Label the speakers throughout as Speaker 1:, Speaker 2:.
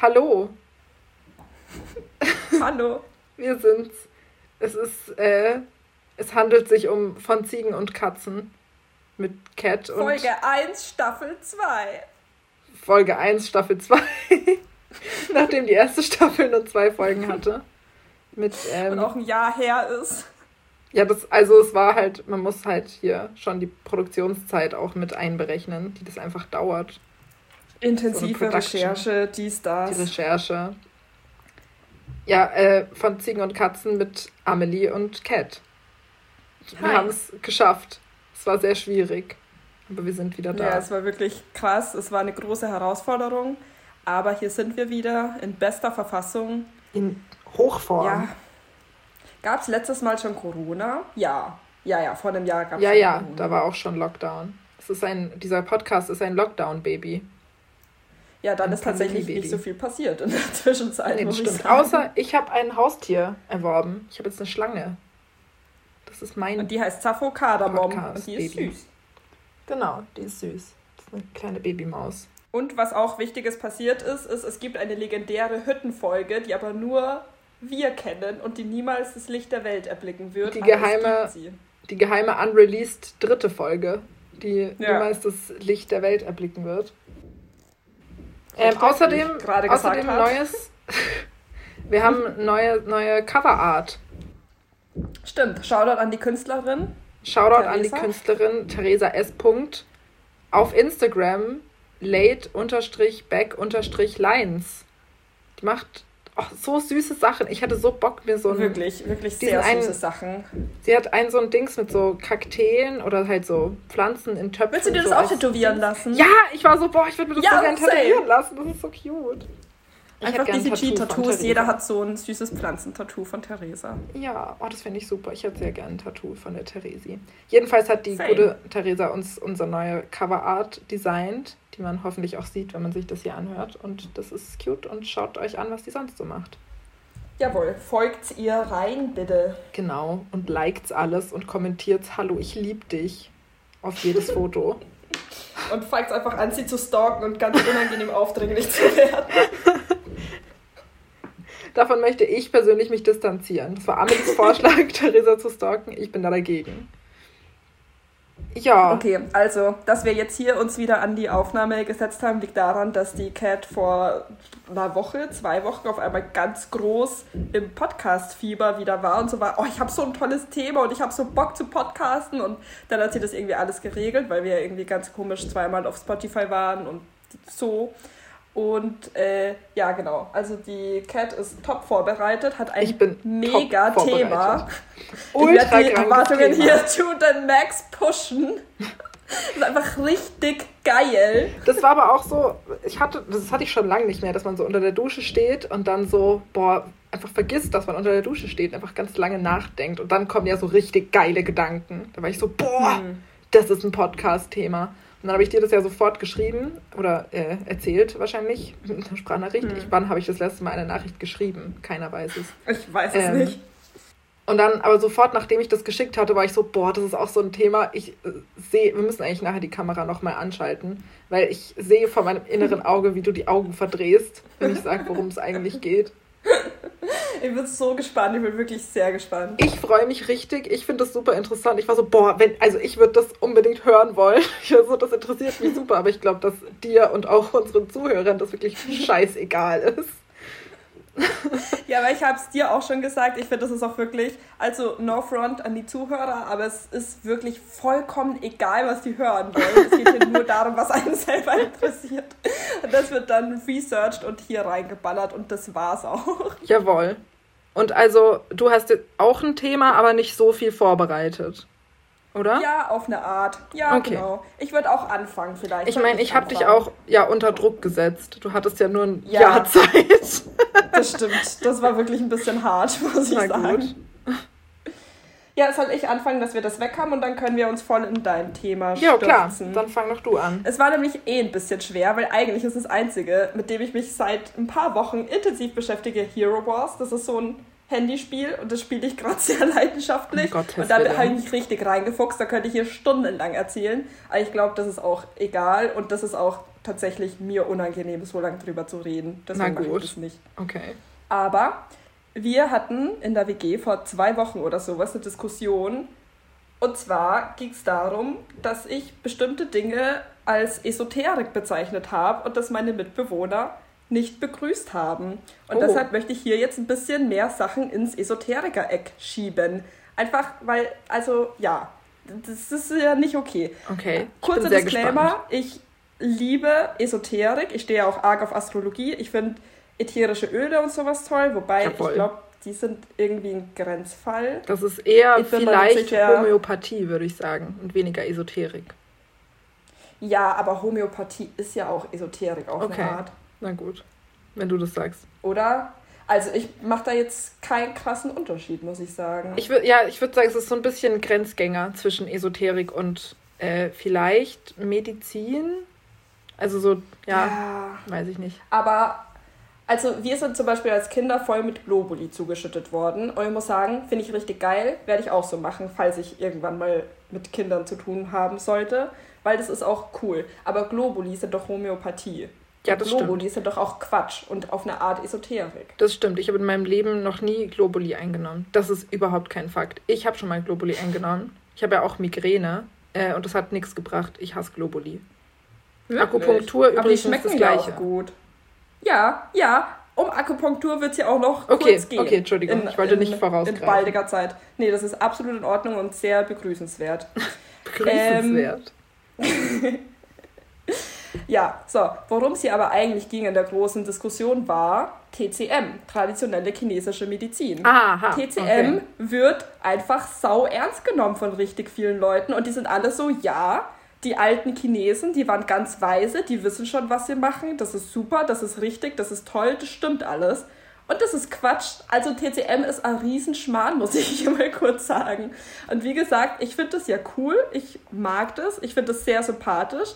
Speaker 1: Hallo.
Speaker 2: Hallo.
Speaker 1: Wir sind's. Es ist, äh, es handelt sich um von Ziegen und Katzen mit Cat und.
Speaker 2: Folge 1, Staffel 2.
Speaker 1: Folge 1, Staffel 2. Nachdem die erste Staffel nur zwei Folgen hatte. Mit, ähm,
Speaker 2: und auch ein Jahr her ist.
Speaker 1: Ja, das, also es war halt, man muss halt hier schon die Produktionszeit auch mit einberechnen, die das einfach dauert.
Speaker 2: Intensive Recherche, dies, das.
Speaker 1: Die Recherche. Ja, äh, von Ziegen und Katzen mit Amelie und Cat. Wir haben es geschafft. Es war sehr schwierig, aber wir sind wieder da.
Speaker 2: Ja, es war wirklich krass. Es war eine große Herausforderung. Aber hier sind wir wieder in bester Verfassung.
Speaker 1: In Hochform.
Speaker 2: Ja. Gab es letztes Mal schon Corona? Ja. Ja, ja, vor einem Jahr gab
Speaker 1: es Ja, ja, Corona. da war auch schon Lockdown. Es ist ein, dieser Podcast ist ein Lockdown-Baby.
Speaker 2: Ja, dann ist tatsächlich nicht so viel passiert in der Zwischenzeit.
Speaker 1: Nee, das stimmt. Außer ich habe ein Haustier erworben. Ich habe jetzt eine Schlange. Das ist mein.
Speaker 2: Und die heißt Sappho Kardamom. Und die ist
Speaker 1: Baby. süß. Genau, die ist süß. Das ist eine kleine Babymaus.
Speaker 2: Und was auch Wichtiges passiert ist, ist, es gibt eine legendäre Hüttenfolge, die aber nur wir kennen und die niemals das Licht der Welt erblicken wird.
Speaker 1: Die geheime, die geheime unreleased dritte Folge, die ja. niemals das Licht der Welt erblicken wird. Ähm, außerdem außerdem neues. wir haben neue, neue Coverart.
Speaker 2: Stimmt. Shoutout an die Künstlerin.
Speaker 1: Shoutout Theresa. an die Künstlerin Theresa S. Auf Instagram late-back-lines. Die macht oh, so süße Sachen. Ich hatte so Bock, mir so
Speaker 2: ein. Wirklich, wirklich sehr einen, süße Sachen.
Speaker 1: Sie hat ein so ein Dings mit so Kakteen oder halt so Pflanzen in Töpfen.
Speaker 2: Willst du dir das so auch tätowieren lassen?
Speaker 1: Ja, ich war so, boah, ich würde mir das ja, so gerne tätowieren lassen. Das ist so cute.
Speaker 2: Einfach diese G-Tattoos. Jeder hat so ein süßes Pflanzentattoo von Theresa.
Speaker 1: Ja, oh, das finde ich super. Ich hätte sehr gerne ein Tattoo von der Theresi. Jedenfalls hat die Same. gute Theresa uns unsere neue Coverart designt, die man hoffentlich auch sieht, wenn man sich das hier anhört. Und das ist cute und schaut euch an, was die sonst so macht.
Speaker 2: Jawohl, folgt ihr rein, bitte.
Speaker 1: Genau, und liked alles und kommentiert Hallo, ich lieb dich auf jedes Foto.
Speaker 2: und fangt einfach an, sie zu stalken und ganz unangenehm aufdringlich zu werden.
Speaker 1: Davon möchte ich persönlich mich distanzieren. Das war Amelies Vorschlag, Theresa zu stalken. Ich bin da dagegen.
Speaker 2: Ja. Okay, also, dass wir jetzt hier uns wieder an die Aufnahme gesetzt haben, liegt daran, dass die Cat vor einer Woche, zwei Wochen auf einmal ganz groß im Podcast-Fieber wieder war und so war, oh, ich habe so ein tolles Thema und ich habe so Bock zu podcasten und dann hat sie das irgendwie alles geregelt, weil wir irgendwie ganz komisch zweimal auf Spotify waren und so. Und äh, ja, genau. Also die Cat ist top vorbereitet, hat ein mega Thema. Ich werde die Erwartungen Thema. hier zu den Max pushen. Das ist einfach richtig geil.
Speaker 1: Das war aber auch so, ich hatte, das hatte ich schon lange nicht mehr, dass man so unter der Dusche steht und dann so, boah, einfach vergisst, dass man unter der Dusche steht, einfach ganz lange nachdenkt und dann kommen ja so richtig geile Gedanken. Da war ich so, boah, hm. Das ist ein Podcast-Thema. Und dann habe ich dir das ja sofort geschrieben oder äh, erzählt wahrscheinlich mit einer Sprachnachricht. Hm. Ich, wann habe ich das letzte Mal eine Nachricht geschrieben? Keiner weiß es.
Speaker 2: Ich weiß es ähm, nicht.
Speaker 1: Und dann, aber sofort, nachdem ich das geschickt hatte, war ich so, boah, das ist auch so ein Thema. Ich äh, sehe, wir müssen eigentlich nachher die Kamera nochmal anschalten, weil ich sehe vor meinem inneren Auge, wie du die Augen verdrehst, wenn ich sage, worum es eigentlich geht.
Speaker 2: Ich bin so gespannt, ich bin wirklich sehr gespannt.
Speaker 1: Ich freue mich richtig, ich finde das super interessant. Ich war so, boah, wenn, also ich würde das unbedingt hören wollen. Ich war so, das interessiert mich super, aber ich glaube, dass dir und auch unseren Zuhörern das wirklich scheißegal ist.
Speaker 2: Ja, aber ich habe es dir auch schon gesagt, ich finde, das ist auch wirklich, also no front an die Zuhörer, aber es ist wirklich vollkommen egal, was die hören wollen. Es geht hier nur darum, was einen selber interessiert. Und das wird dann researched und hier reingeballert und das war's auch.
Speaker 1: Jawohl. Und also, du hast jetzt auch ein Thema, aber nicht so viel vorbereitet oder?
Speaker 2: Ja, auf eine Art. Ja, okay. genau. Ich würde auch anfangen vielleicht.
Speaker 1: Ich meine, ich habe dich auch ja unter Druck gesetzt. Du hattest ja nur ein ja, Jahr Zeit.
Speaker 2: das stimmt. Das war wirklich ein bisschen hart, muss ich Na sagen. Gut. Ja, soll ich anfangen, dass wir das weg haben und dann können wir uns voll in dein Thema
Speaker 1: stürzen. Ja, klar. Dann fang doch du an.
Speaker 2: Es war nämlich eh ein bisschen schwer, weil eigentlich ist das Einzige, mit dem ich mich seit ein paar Wochen intensiv beschäftige, Hero Wars. Das ist so ein Handyspiel und das spiele ich gerade sehr leidenschaftlich. Oh und da habe ich mich richtig reingefuchst, da könnte ich hier stundenlang erzählen. Aber ich glaube, das ist auch egal und das ist auch tatsächlich mir unangenehm, so lange drüber zu reden. Deswegen mache ich das nicht.
Speaker 1: Okay.
Speaker 2: Aber wir hatten in der WG vor zwei Wochen oder sowas eine Diskussion. Und zwar ging es darum, dass ich bestimmte Dinge als Esoterik bezeichnet habe und dass meine Mitbewohner nicht begrüßt haben. Und oh. deshalb möchte ich hier jetzt ein bisschen mehr Sachen ins Esoteriker-Eck schieben. Einfach weil, also ja, das ist ja nicht okay.
Speaker 1: Okay.
Speaker 2: Kurzer Disclaimer, ich liebe Esoterik. Ich stehe ja auch arg auf Astrologie. Ich finde ätherische Öle und sowas toll, wobei Jawohl. ich glaube, die sind irgendwie ein Grenzfall.
Speaker 1: Das ist eher vielleicht Homöopathie, würde ich sagen, und weniger Esoterik.
Speaker 2: Ja, aber Homöopathie ist ja auch Esoterik auf okay. eine Art.
Speaker 1: Na gut, wenn du das sagst.
Speaker 2: Oder? Also ich mache da jetzt keinen krassen Unterschied, muss ich sagen.
Speaker 1: Ich ja, ich würde sagen, es ist so ein bisschen Grenzgänger zwischen Esoterik und äh, vielleicht Medizin. Also so, ja, ja, weiß ich nicht.
Speaker 2: Aber also wir sind zum Beispiel als Kinder voll mit Globuli zugeschüttet worden. Und ich muss sagen, finde ich richtig geil, werde ich auch so machen, falls ich irgendwann mal mit Kindern zu tun haben sollte. Weil das ist auch cool. Aber Globuli sind doch Homöopathie. Ja, das Globuli stimmt. sind doch auch Quatsch und auf eine Art Esoterik.
Speaker 1: Das stimmt. Ich habe in meinem Leben noch nie Globuli eingenommen. Das ist überhaupt kein Fakt. Ich habe schon mal Globuli eingenommen. Ich habe ja auch Migräne äh, und das hat nichts gebracht. Ich hasse Globuli. Wirklich? Akupunktur
Speaker 2: Aber übrigens die schmecken das Gleiche. Ja, auch gut. ja, ja. Um Akupunktur wird es ja auch noch
Speaker 1: okay, kurz gehen. Okay, Entschuldigung, in, ich wollte in, nicht vorausgreifen.
Speaker 2: In baldiger Zeit. Nee, das ist absolut in Ordnung und sehr begrüßenswert.
Speaker 1: begrüßenswert.
Speaker 2: Ähm, Ja, so, worum es hier aber eigentlich ging in der großen Diskussion war TCM, traditionelle chinesische Medizin.
Speaker 1: Aha,
Speaker 2: TCM okay. wird einfach sau ernst genommen von richtig vielen Leuten und die sind alle so, ja, die alten Chinesen, die waren ganz weise, die wissen schon, was sie machen, das ist super, das ist richtig, das ist toll, das stimmt alles. Und das ist Quatsch. Also TCM ist ein Riesenschmarrn, muss ich hier mal kurz sagen. Und wie gesagt, ich finde das ja cool, ich mag das, ich finde das sehr sympathisch.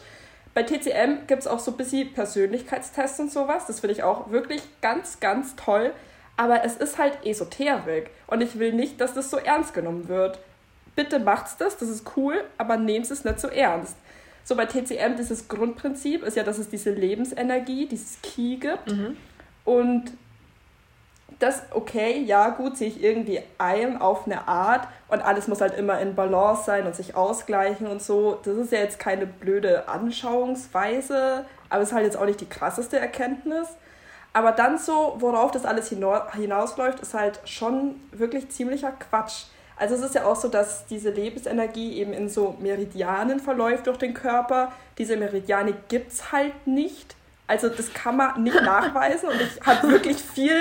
Speaker 2: Bei TCM gibt es auch so ein bisschen Persönlichkeitstests und sowas. Das finde ich auch wirklich ganz, ganz toll. Aber es ist halt Esoterik. Und ich will nicht, dass das so ernst genommen wird. Bitte macht's das, das ist cool, aber nehmt es nicht so ernst. So bei TCM, dieses Grundprinzip ist ja, dass es diese Lebensenergie, dieses Ki gibt. Mhm. Und das, okay, ja, gut, sehe ich irgendwie ein auf eine Art und alles muss halt immer in Balance sein und sich ausgleichen und so. Das ist ja jetzt keine blöde Anschauungsweise, aber es ist halt jetzt auch nicht die krasseste Erkenntnis. Aber dann so, worauf das alles hinausläuft, ist halt schon wirklich ziemlicher Quatsch. Also es ist ja auch so, dass diese Lebensenergie eben in so Meridianen verläuft durch den Körper. Diese Meridiane gibt es halt nicht. Also das kann man nicht nachweisen und ich habe wirklich viel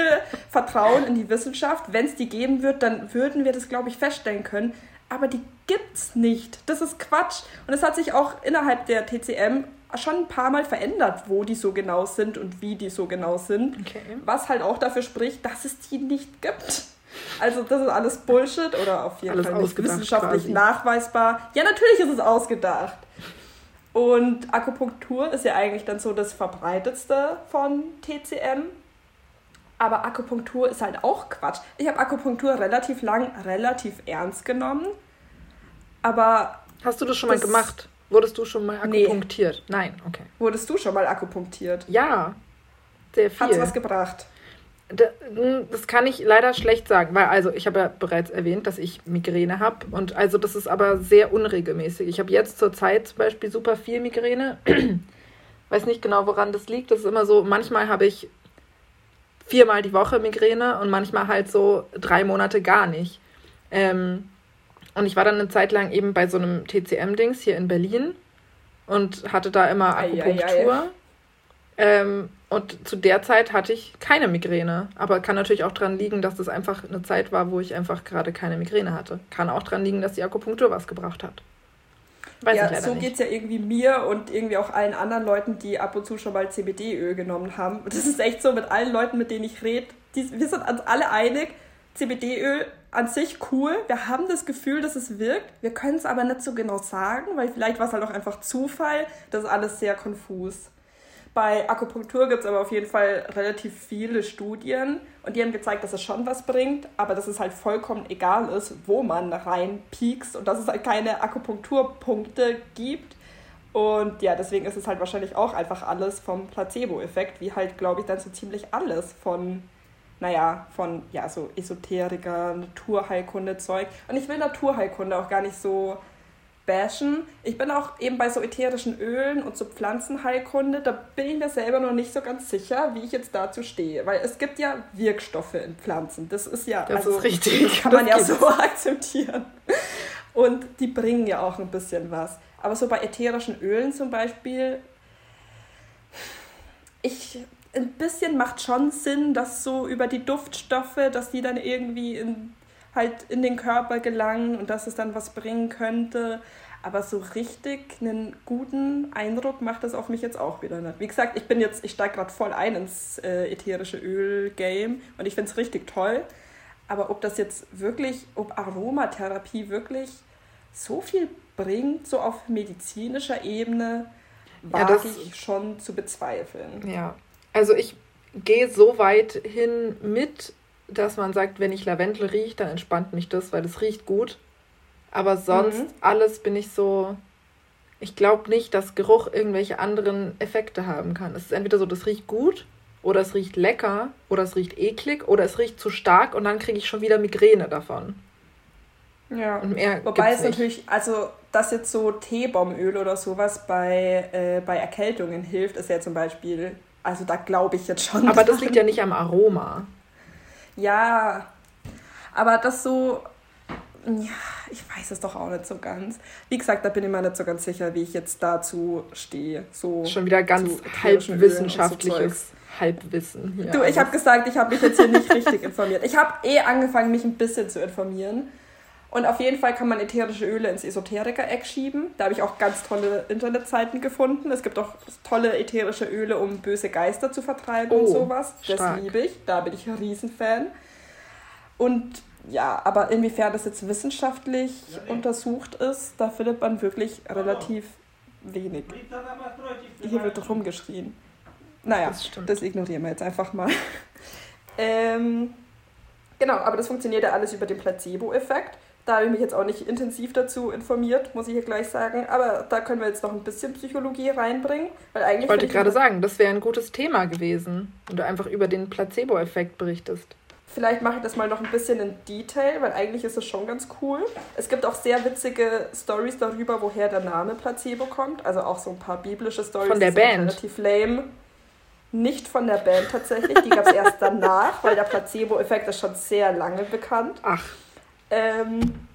Speaker 2: Vertrauen in die Wissenschaft. Wenn es die geben wird, dann würden wir das, glaube ich, feststellen können. Aber die gibt's nicht. Das ist Quatsch. Und es hat sich auch innerhalb der TCM schon ein paar Mal verändert, wo die so genau sind und wie die so genau sind. Okay. Was halt auch dafür spricht, dass es die nicht gibt. Also das ist alles Bullshit oder auf jeden alles Fall nicht wissenschaftlich quasi. nachweisbar. Ja, natürlich ist es ausgedacht. Und Akupunktur ist ja eigentlich dann so das verbreitetste von TCM. Aber Akupunktur ist halt auch Quatsch. Ich habe Akupunktur relativ lang, relativ ernst genommen. Aber.
Speaker 1: Hast du das schon das mal gemacht? Wurdest du schon mal akupunktiert? Nee. Nein, okay.
Speaker 2: Wurdest du schon mal akupunktiert?
Speaker 1: Ja. Sehr viel.
Speaker 2: Hat's was gebracht?
Speaker 1: Hm, das kann ich leider schlecht sagen, weil also ich habe ja bereits erwähnt, dass ich Migräne habe und also das ist aber sehr unregelmäßig. Ich habe jetzt zur Zeit zum Beispiel super viel Migräne. Weiß nicht genau, woran das liegt. Das ist immer so, manchmal habe ich viermal die Woche Migräne und manchmal halt so drei Monate gar nicht. Ähm, und ich war dann eine Zeit lang eben bei so einem TCM-Dings hier in Berlin und hatte da immer Akupunktur. Ei, ei, ei. Ähm, und zu der Zeit hatte ich keine Migräne. Aber kann natürlich auch daran liegen, dass das einfach eine Zeit war, wo ich einfach gerade keine Migräne hatte. Kann auch daran liegen, dass die Akupunktur was gebracht hat.
Speaker 2: Weiß ja, so geht es ja irgendwie mir und irgendwie auch allen anderen Leuten, die ab und zu schon mal CBD-Öl genommen haben. Und das ist echt so mit allen Leuten, mit denen ich rede. Wir sind uns alle einig, CBD-Öl an sich cool. Wir haben das Gefühl, dass es wirkt. Wir können es aber nicht so genau sagen, weil vielleicht war es halt auch einfach Zufall. Das ist alles sehr konfus. Bei Akupunktur gibt es aber auf jeden Fall relativ viele Studien und die haben gezeigt, dass es schon was bringt, aber dass es halt vollkommen egal ist, wo man reinpiekst und dass es halt keine Akupunkturpunkte gibt. Und ja, deswegen ist es halt wahrscheinlich auch einfach alles vom Placebo-Effekt, wie halt, glaube ich, dann so ziemlich alles von, naja, von, ja, so Esoteriker, Naturheilkunde-Zeug. Und ich will Naturheilkunde auch gar nicht so bashen. Ich bin auch eben bei so ätherischen Ölen und so Pflanzenheilkunde, da bin ich mir selber noch nicht so ganz sicher, wie ich jetzt dazu stehe. Weil es gibt ja Wirkstoffe in Pflanzen. Das ist ja, das also, ist richtig. kann man das ja so akzeptieren. Und die bringen ja auch ein bisschen was. Aber so bei ätherischen Ölen zum Beispiel, ich, ein bisschen macht schon Sinn, dass so über die Duftstoffe, dass die dann irgendwie in halt in den Körper gelangen und dass es dann was bringen könnte. Aber so richtig einen guten Eindruck macht das auf mich jetzt auch wieder nicht. Wie gesagt, ich bin jetzt, ich steige gerade voll ein ins äh, ätherische Öl-Game und ich finde es richtig toll. Aber ob das jetzt wirklich, ob Aromatherapie wirklich so viel bringt, so auf medizinischer Ebene, wage ja, ich schon zu bezweifeln.
Speaker 1: Ja, also ich gehe so weit hin mit dass man sagt, wenn ich Lavendel rieche, dann entspannt mich das, weil es riecht gut. Aber sonst mhm. alles bin ich so. Ich glaube nicht, dass Geruch irgendwelche anderen Effekte haben kann. Es ist entweder so, das riecht gut oder es riecht lecker oder es riecht eklig oder es riecht zu stark und dann kriege ich schon wieder Migräne davon.
Speaker 2: Ja. Und mehr Wobei es natürlich, also dass jetzt so Teebaumöl oder sowas bei, äh, bei Erkältungen hilft, ist ja zum Beispiel, also da glaube ich jetzt schon.
Speaker 1: Aber das liegt ja nicht am Aroma.
Speaker 2: Ja, aber das so, ja, ich weiß es doch auch nicht so ganz. Wie gesagt, da bin ich mir nicht so ganz sicher, wie ich jetzt dazu stehe. So Schon wieder ganz
Speaker 1: halbwissenschaftliches so Halbwissen.
Speaker 2: Hier du, ich habe gesagt, ich habe mich jetzt hier nicht richtig informiert. Ich habe eh angefangen, mich ein bisschen zu informieren. Und auf jeden Fall kann man ätherische Öle ins Esoteriker-Eck schieben. Da habe ich auch ganz tolle Internetseiten gefunden. Es gibt auch tolle ätherische Öle, um böse Geister zu vertreiben oh, und sowas. Das liebe ich. Da bin ich ein Riesenfan. Und ja, aber inwiefern das jetzt wissenschaftlich untersucht ist, da findet man wirklich relativ wenig. Hier wird rumgeschrien. Naja, das, das ignorieren wir jetzt einfach mal. ähm, genau, aber das funktioniert ja alles über den Placebo-Effekt. Da habe ich mich jetzt auch nicht intensiv dazu informiert, muss ich hier gleich sagen. Aber da können wir jetzt noch ein bisschen Psychologie reinbringen. Weil eigentlich
Speaker 1: ich wollte gerade sagen, das wäre ein gutes Thema gewesen, wenn du einfach über den Placebo-Effekt berichtest.
Speaker 2: Vielleicht mache ich das mal noch ein bisschen in Detail, weil eigentlich ist es schon ganz cool. Es gibt auch sehr witzige Stories darüber, woher der Name Placebo kommt. Also auch so ein paar biblische Stories. Von der Band. Relativ lame. Nicht von der Band tatsächlich. Die gab es erst danach, weil der Placebo-Effekt ist schon sehr lange bekannt. Ach. Ähm,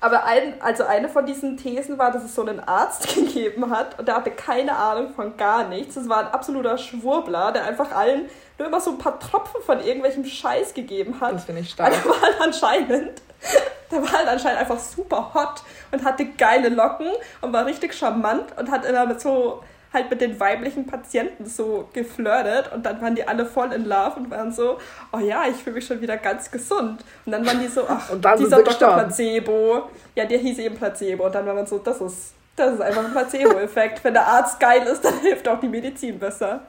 Speaker 2: aber ein, also eine von diesen Thesen war, dass es so einen Arzt gegeben hat und der hatte keine Ahnung von gar nichts. Das war ein absoluter Schwurbler, der einfach allen nur immer so ein paar Tropfen von irgendwelchem Scheiß gegeben hat. Das finde ich stark. Der war halt anscheinend, der war halt anscheinend einfach super hot und hatte geile Locken und war richtig charmant und hat immer mit so halt mit den weiblichen Patienten so geflirtet und dann waren die alle voll in Love und waren so, oh ja, ich fühle mich schon wieder ganz gesund. Und dann waren die so, ach, dieser Dr. Placebo, ja, der hieß eben Placebo. Und dann war man so, das ist, das ist einfach ein Placebo-Effekt. Wenn der Arzt geil ist, dann hilft auch die Medizin besser.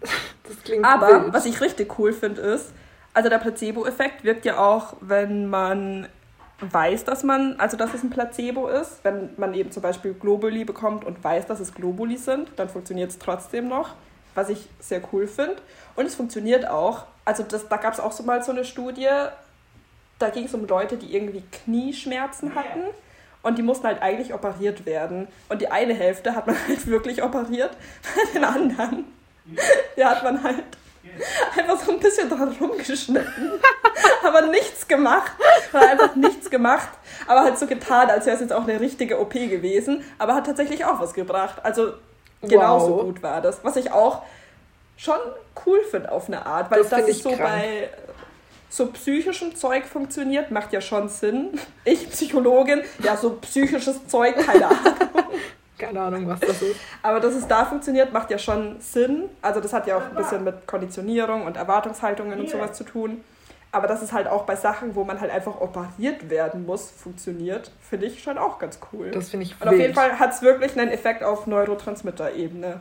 Speaker 2: Das klingt Aber wild. was ich richtig cool finde, ist, also der Placebo-Effekt wirkt ja auch, wenn man weiß, dass man, also dass es ein Placebo ist. Wenn man eben zum Beispiel Globuli bekommt und weiß, dass es Globuli sind, dann funktioniert es trotzdem noch, was ich sehr cool finde. Und es funktioniert auch, also das, da gab es auch so mal so eine Studie, da ging es um Leute, die irgendwie Knieschmerzen hatten und die mussten halt eigentlich operiert werden. Und die eine Hälfte hat man halt wirklich operiert, den anderen, der hat man halt einfach so ein bisschen dran rumgeschnitten, aber nichts gemacht. Hat einfach nichts gemacht, aber halt so getan, als wäre es jetzt auch eine richtige OP gewesen, aber hat tatsächlich auch was gebracht. Also genauso wow. gut war das. Was ich auch schon cool finde auf eine Art, weil das, das so krank. bei so psychischem Zeug funktioniert, macht ja schon Sinn. Ich, Psychologin, ja, so psychisches Zeug, keine Ahnung.
Speaker 1: Keine Ahnung, was das ist.
Speaker 2: Aber dass es da funktioniert, macht ja schon Sinn. Also das hat ja auch ein bisschen mit Konditionierung und Erwartungshaltungen und sowas zu tun. Aber dass es halt auch bei Sachen, wo man halt einfach operiert werden muss, funktioniert, finde ich schon auch ganz cool. Das finde ich Und wild. auf jeden Fall hat es wirklich einen Effekt auf Neurotransmitter-Ebene.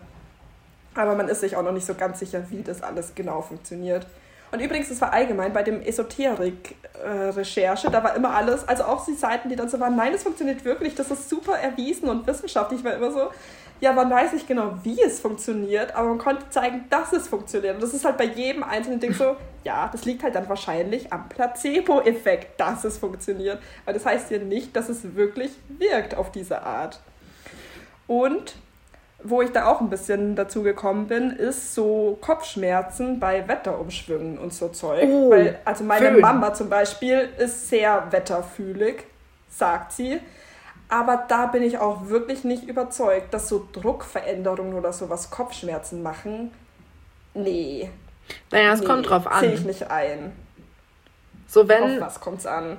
Speaker 2: Aber man ist sich auch noch nicht so ganz sicher, wie das alles genau funktioniert. Und übrigens, das war allgemein bei dem Esoterik-Recherche, äh, da war immer alles, also auch die Seiten, die dann so waren, nein, das funktioniert wirklich, das ist super erwiesen und wissenschaftlich, war immer so, ja, man weiß nicht genau, wie es funktioniert, aber man konnte zeigen, dass es funktioniert. Und das ist halt bei jedem einzelnen Ding so, ja, das liegt halt dann wahrscheinlich am Placebo-Effekt, dass es funktioniert. Weil das heißt ja nicht, dass es wirklich wirkt auf diese Art. Und wo ich da auch ein bisschen dazu gekommen bin, ist so Kopfschmerzen bei Wetterumschwüngen und so Zeug. Oh, Weil, also meine Föhn. Mama zum Beispiel ist sehr wetterfühlig, sagt sie. Aber da bin ich auch wirklich nicht überzeugt, dass so Druckveränderungen oder sowas Kopfschmerzen machen. Nee.
Speaker 1: Naja, es nee, kommt drauf an.
Speaker 2: Sehe ich nicht ein.
Speaker 1: So wenn.
Speaker 2: Auf was kommt's an?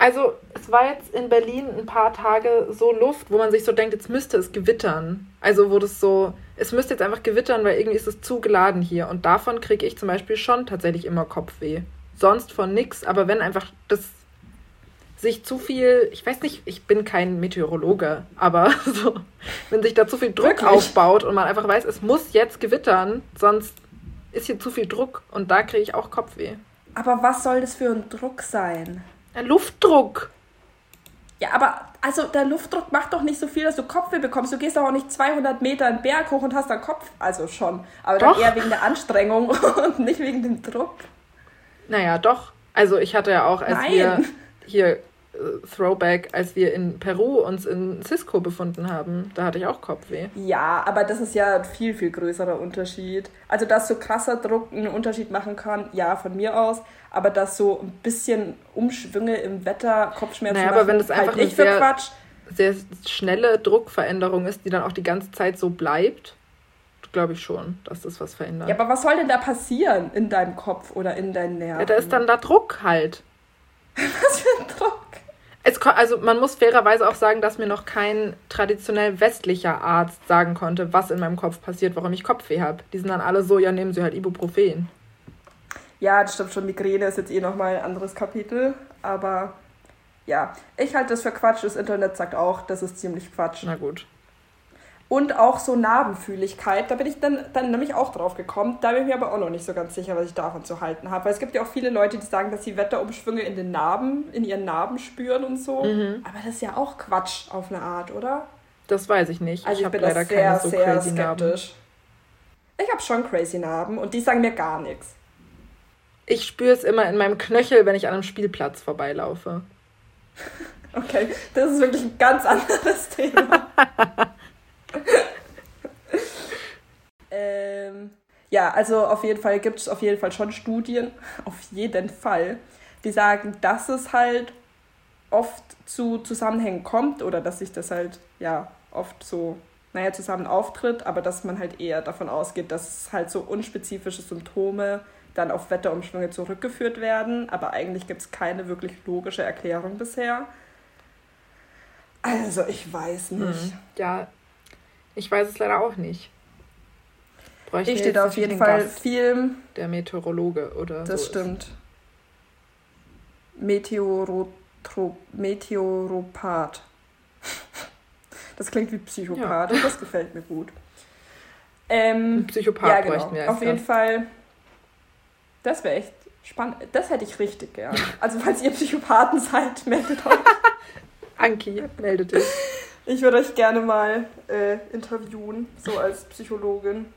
Speaker 1: Also, es war jetzt in Berlin ein paar Tage so Luft, wo man sich so denkt, jetzt müsste es gewittern. Also, wo das so, es müsste jetzt einfach gewittern, weil irgendwie ist es zu geladen hier. Und davon kriege ich zum Beispiel schon tatsächlich immer Kopfweh. Sonst von nix, aber wenn einfach das sich zu viel, ich weiß nicht, ich bin kein Meteorologe, aber so, wenn sich da zu viel Druck Wirklich? aufbaut und man einfach weiß, es muss jetzt gewittern, sonst ist hier zu viel Druck und da kriege ich auch Kopfweh.
Speaker 2: Aber was soll das für ein Druck sein?
Speaker 1: Der Luftdruck.
Speaker 2: Ja, aber also der Luftdruck macht doch nicht so viel, dass du Kopfweh bekommst. Du gehst doch auch nicht 200 Meter einen Berg hoch und hast dann Kopf. Also schon. Aber doch. dann eher wegen der Anstrengung und nicht wegen dem Druck.
Speaker 1: Naja, doch. Also ich hatte ja auch, als Nein. wir hier Throwback, als wir in Peru uns in Cisco befunden haben. Da hatte ich auch Kopfweh.
Speaker 2: Ja, aber das ist ja ein viel, viel größerer Unterschied. Also, dass so krasser Druck einen Unterschied machen kann, ja, von mir aus. Aber dass so ein bisschen Umschwünge im Wetter Kopfschmerzen naja, aber
Speaker 1: wenn das einfach halt nicht für sehr, Quatsch. sehr schnelle Druckveränderung ist, die dann auch die ganze Zeit so bleibt, glaube ich schon, dass das was verändert.
Speaker 2: Ja, aber was soll denn da passieren in deinem Kopf oder in deinen Nerven?
Speaker 1: Ja, da ist dann da Druck halt.
Speaker 2: was für ein Druck?
Speaker 1: Es, also man muss fairerweise auch sagen, dass mir noch kein traditionell westlicher Arzt sagen konnte, was in meinem Kopf passiert, warum ich Kopfweh habe. Die sind dann alle so, ja, nehmen Sie halt Ibuprofen.
Speaker 2: Ja, das stimmt schon. Migräne ist jetzt eh nochmal ein anderes Kapitel. Aber ja, ich halte das für Quatsch. Das Internet sagt auch, das ist ziemlich Quatsch.
Speaker 1: Na gut.
Speaker 2: Und auch so Narbenfühligkeit, da bin ich dann, dann nämlich auch drauf gekommen. Da bin ich mir aber auch noch nicht so ganz sicher, was ich davon zu halten habe. Weil es gibt ja auch viele Leute, die sagen, dass sie Wetterumschwünge in den Narben, in ihren Narben spüren und so. Mhm. Aber das ist ja auch Quatsch auf eine Art, oder?
Speaker 1: Das weiß ich nicht.
Speaker 2: Also ich, ich bin leider sehr, keine so sehr crazy skeptisch. Narben. Ich habe schon crazy Narben und die sagen mir gar nichts.
Speaker 1: Ich spüre es immer in meinem Knöchel, wenn ich an einem Spielplatz vorbeilaufe.
Speaker 2: okay, das ist wirklich ein ganz anderes Thema. ähm, ja, also auf jeden Fall gibt es auf jeden Fall schon Studien, auf jeden Fall, die sagen, dass es halt oft zu Zusammenhängen kommt oder dass sich das halt ja oft so, naja, zusammen auftritt, aber dass man halt eher davon ausgeht, dass halt so unspezifische Symptome dann auf Wetterumschwünge zurückgeführt werden, aber eigentlich gibt es keine wirklich logische Erklärung bisher. Also ich weiß nicht. Hm.
Speaker 1: Ja, ich weiß es leider auch nicht.
Speaker 2: Bräuchte ich stehe da auf jeden Fall Gast, viel.
Speaker 1: Der Meteorologe oder
Speaker 2: Das so stimmt. Meteorotro Meteoropath. Das klingt wie Psychopath. Ja. Das gefällt mir gut. Ähm, Psychopath ja, genau. bräuchten wir Auf jeden Gast. Fall. Das wäre echt spannend. Das hätte ich richtig gern. Also, falls ihr Psychopathen seid, meldet euch.
Speaker 1: Anki, meldet dich.
Speaker 2: Ich würde euch gerne mal äh, interviewen, so als Psychologin.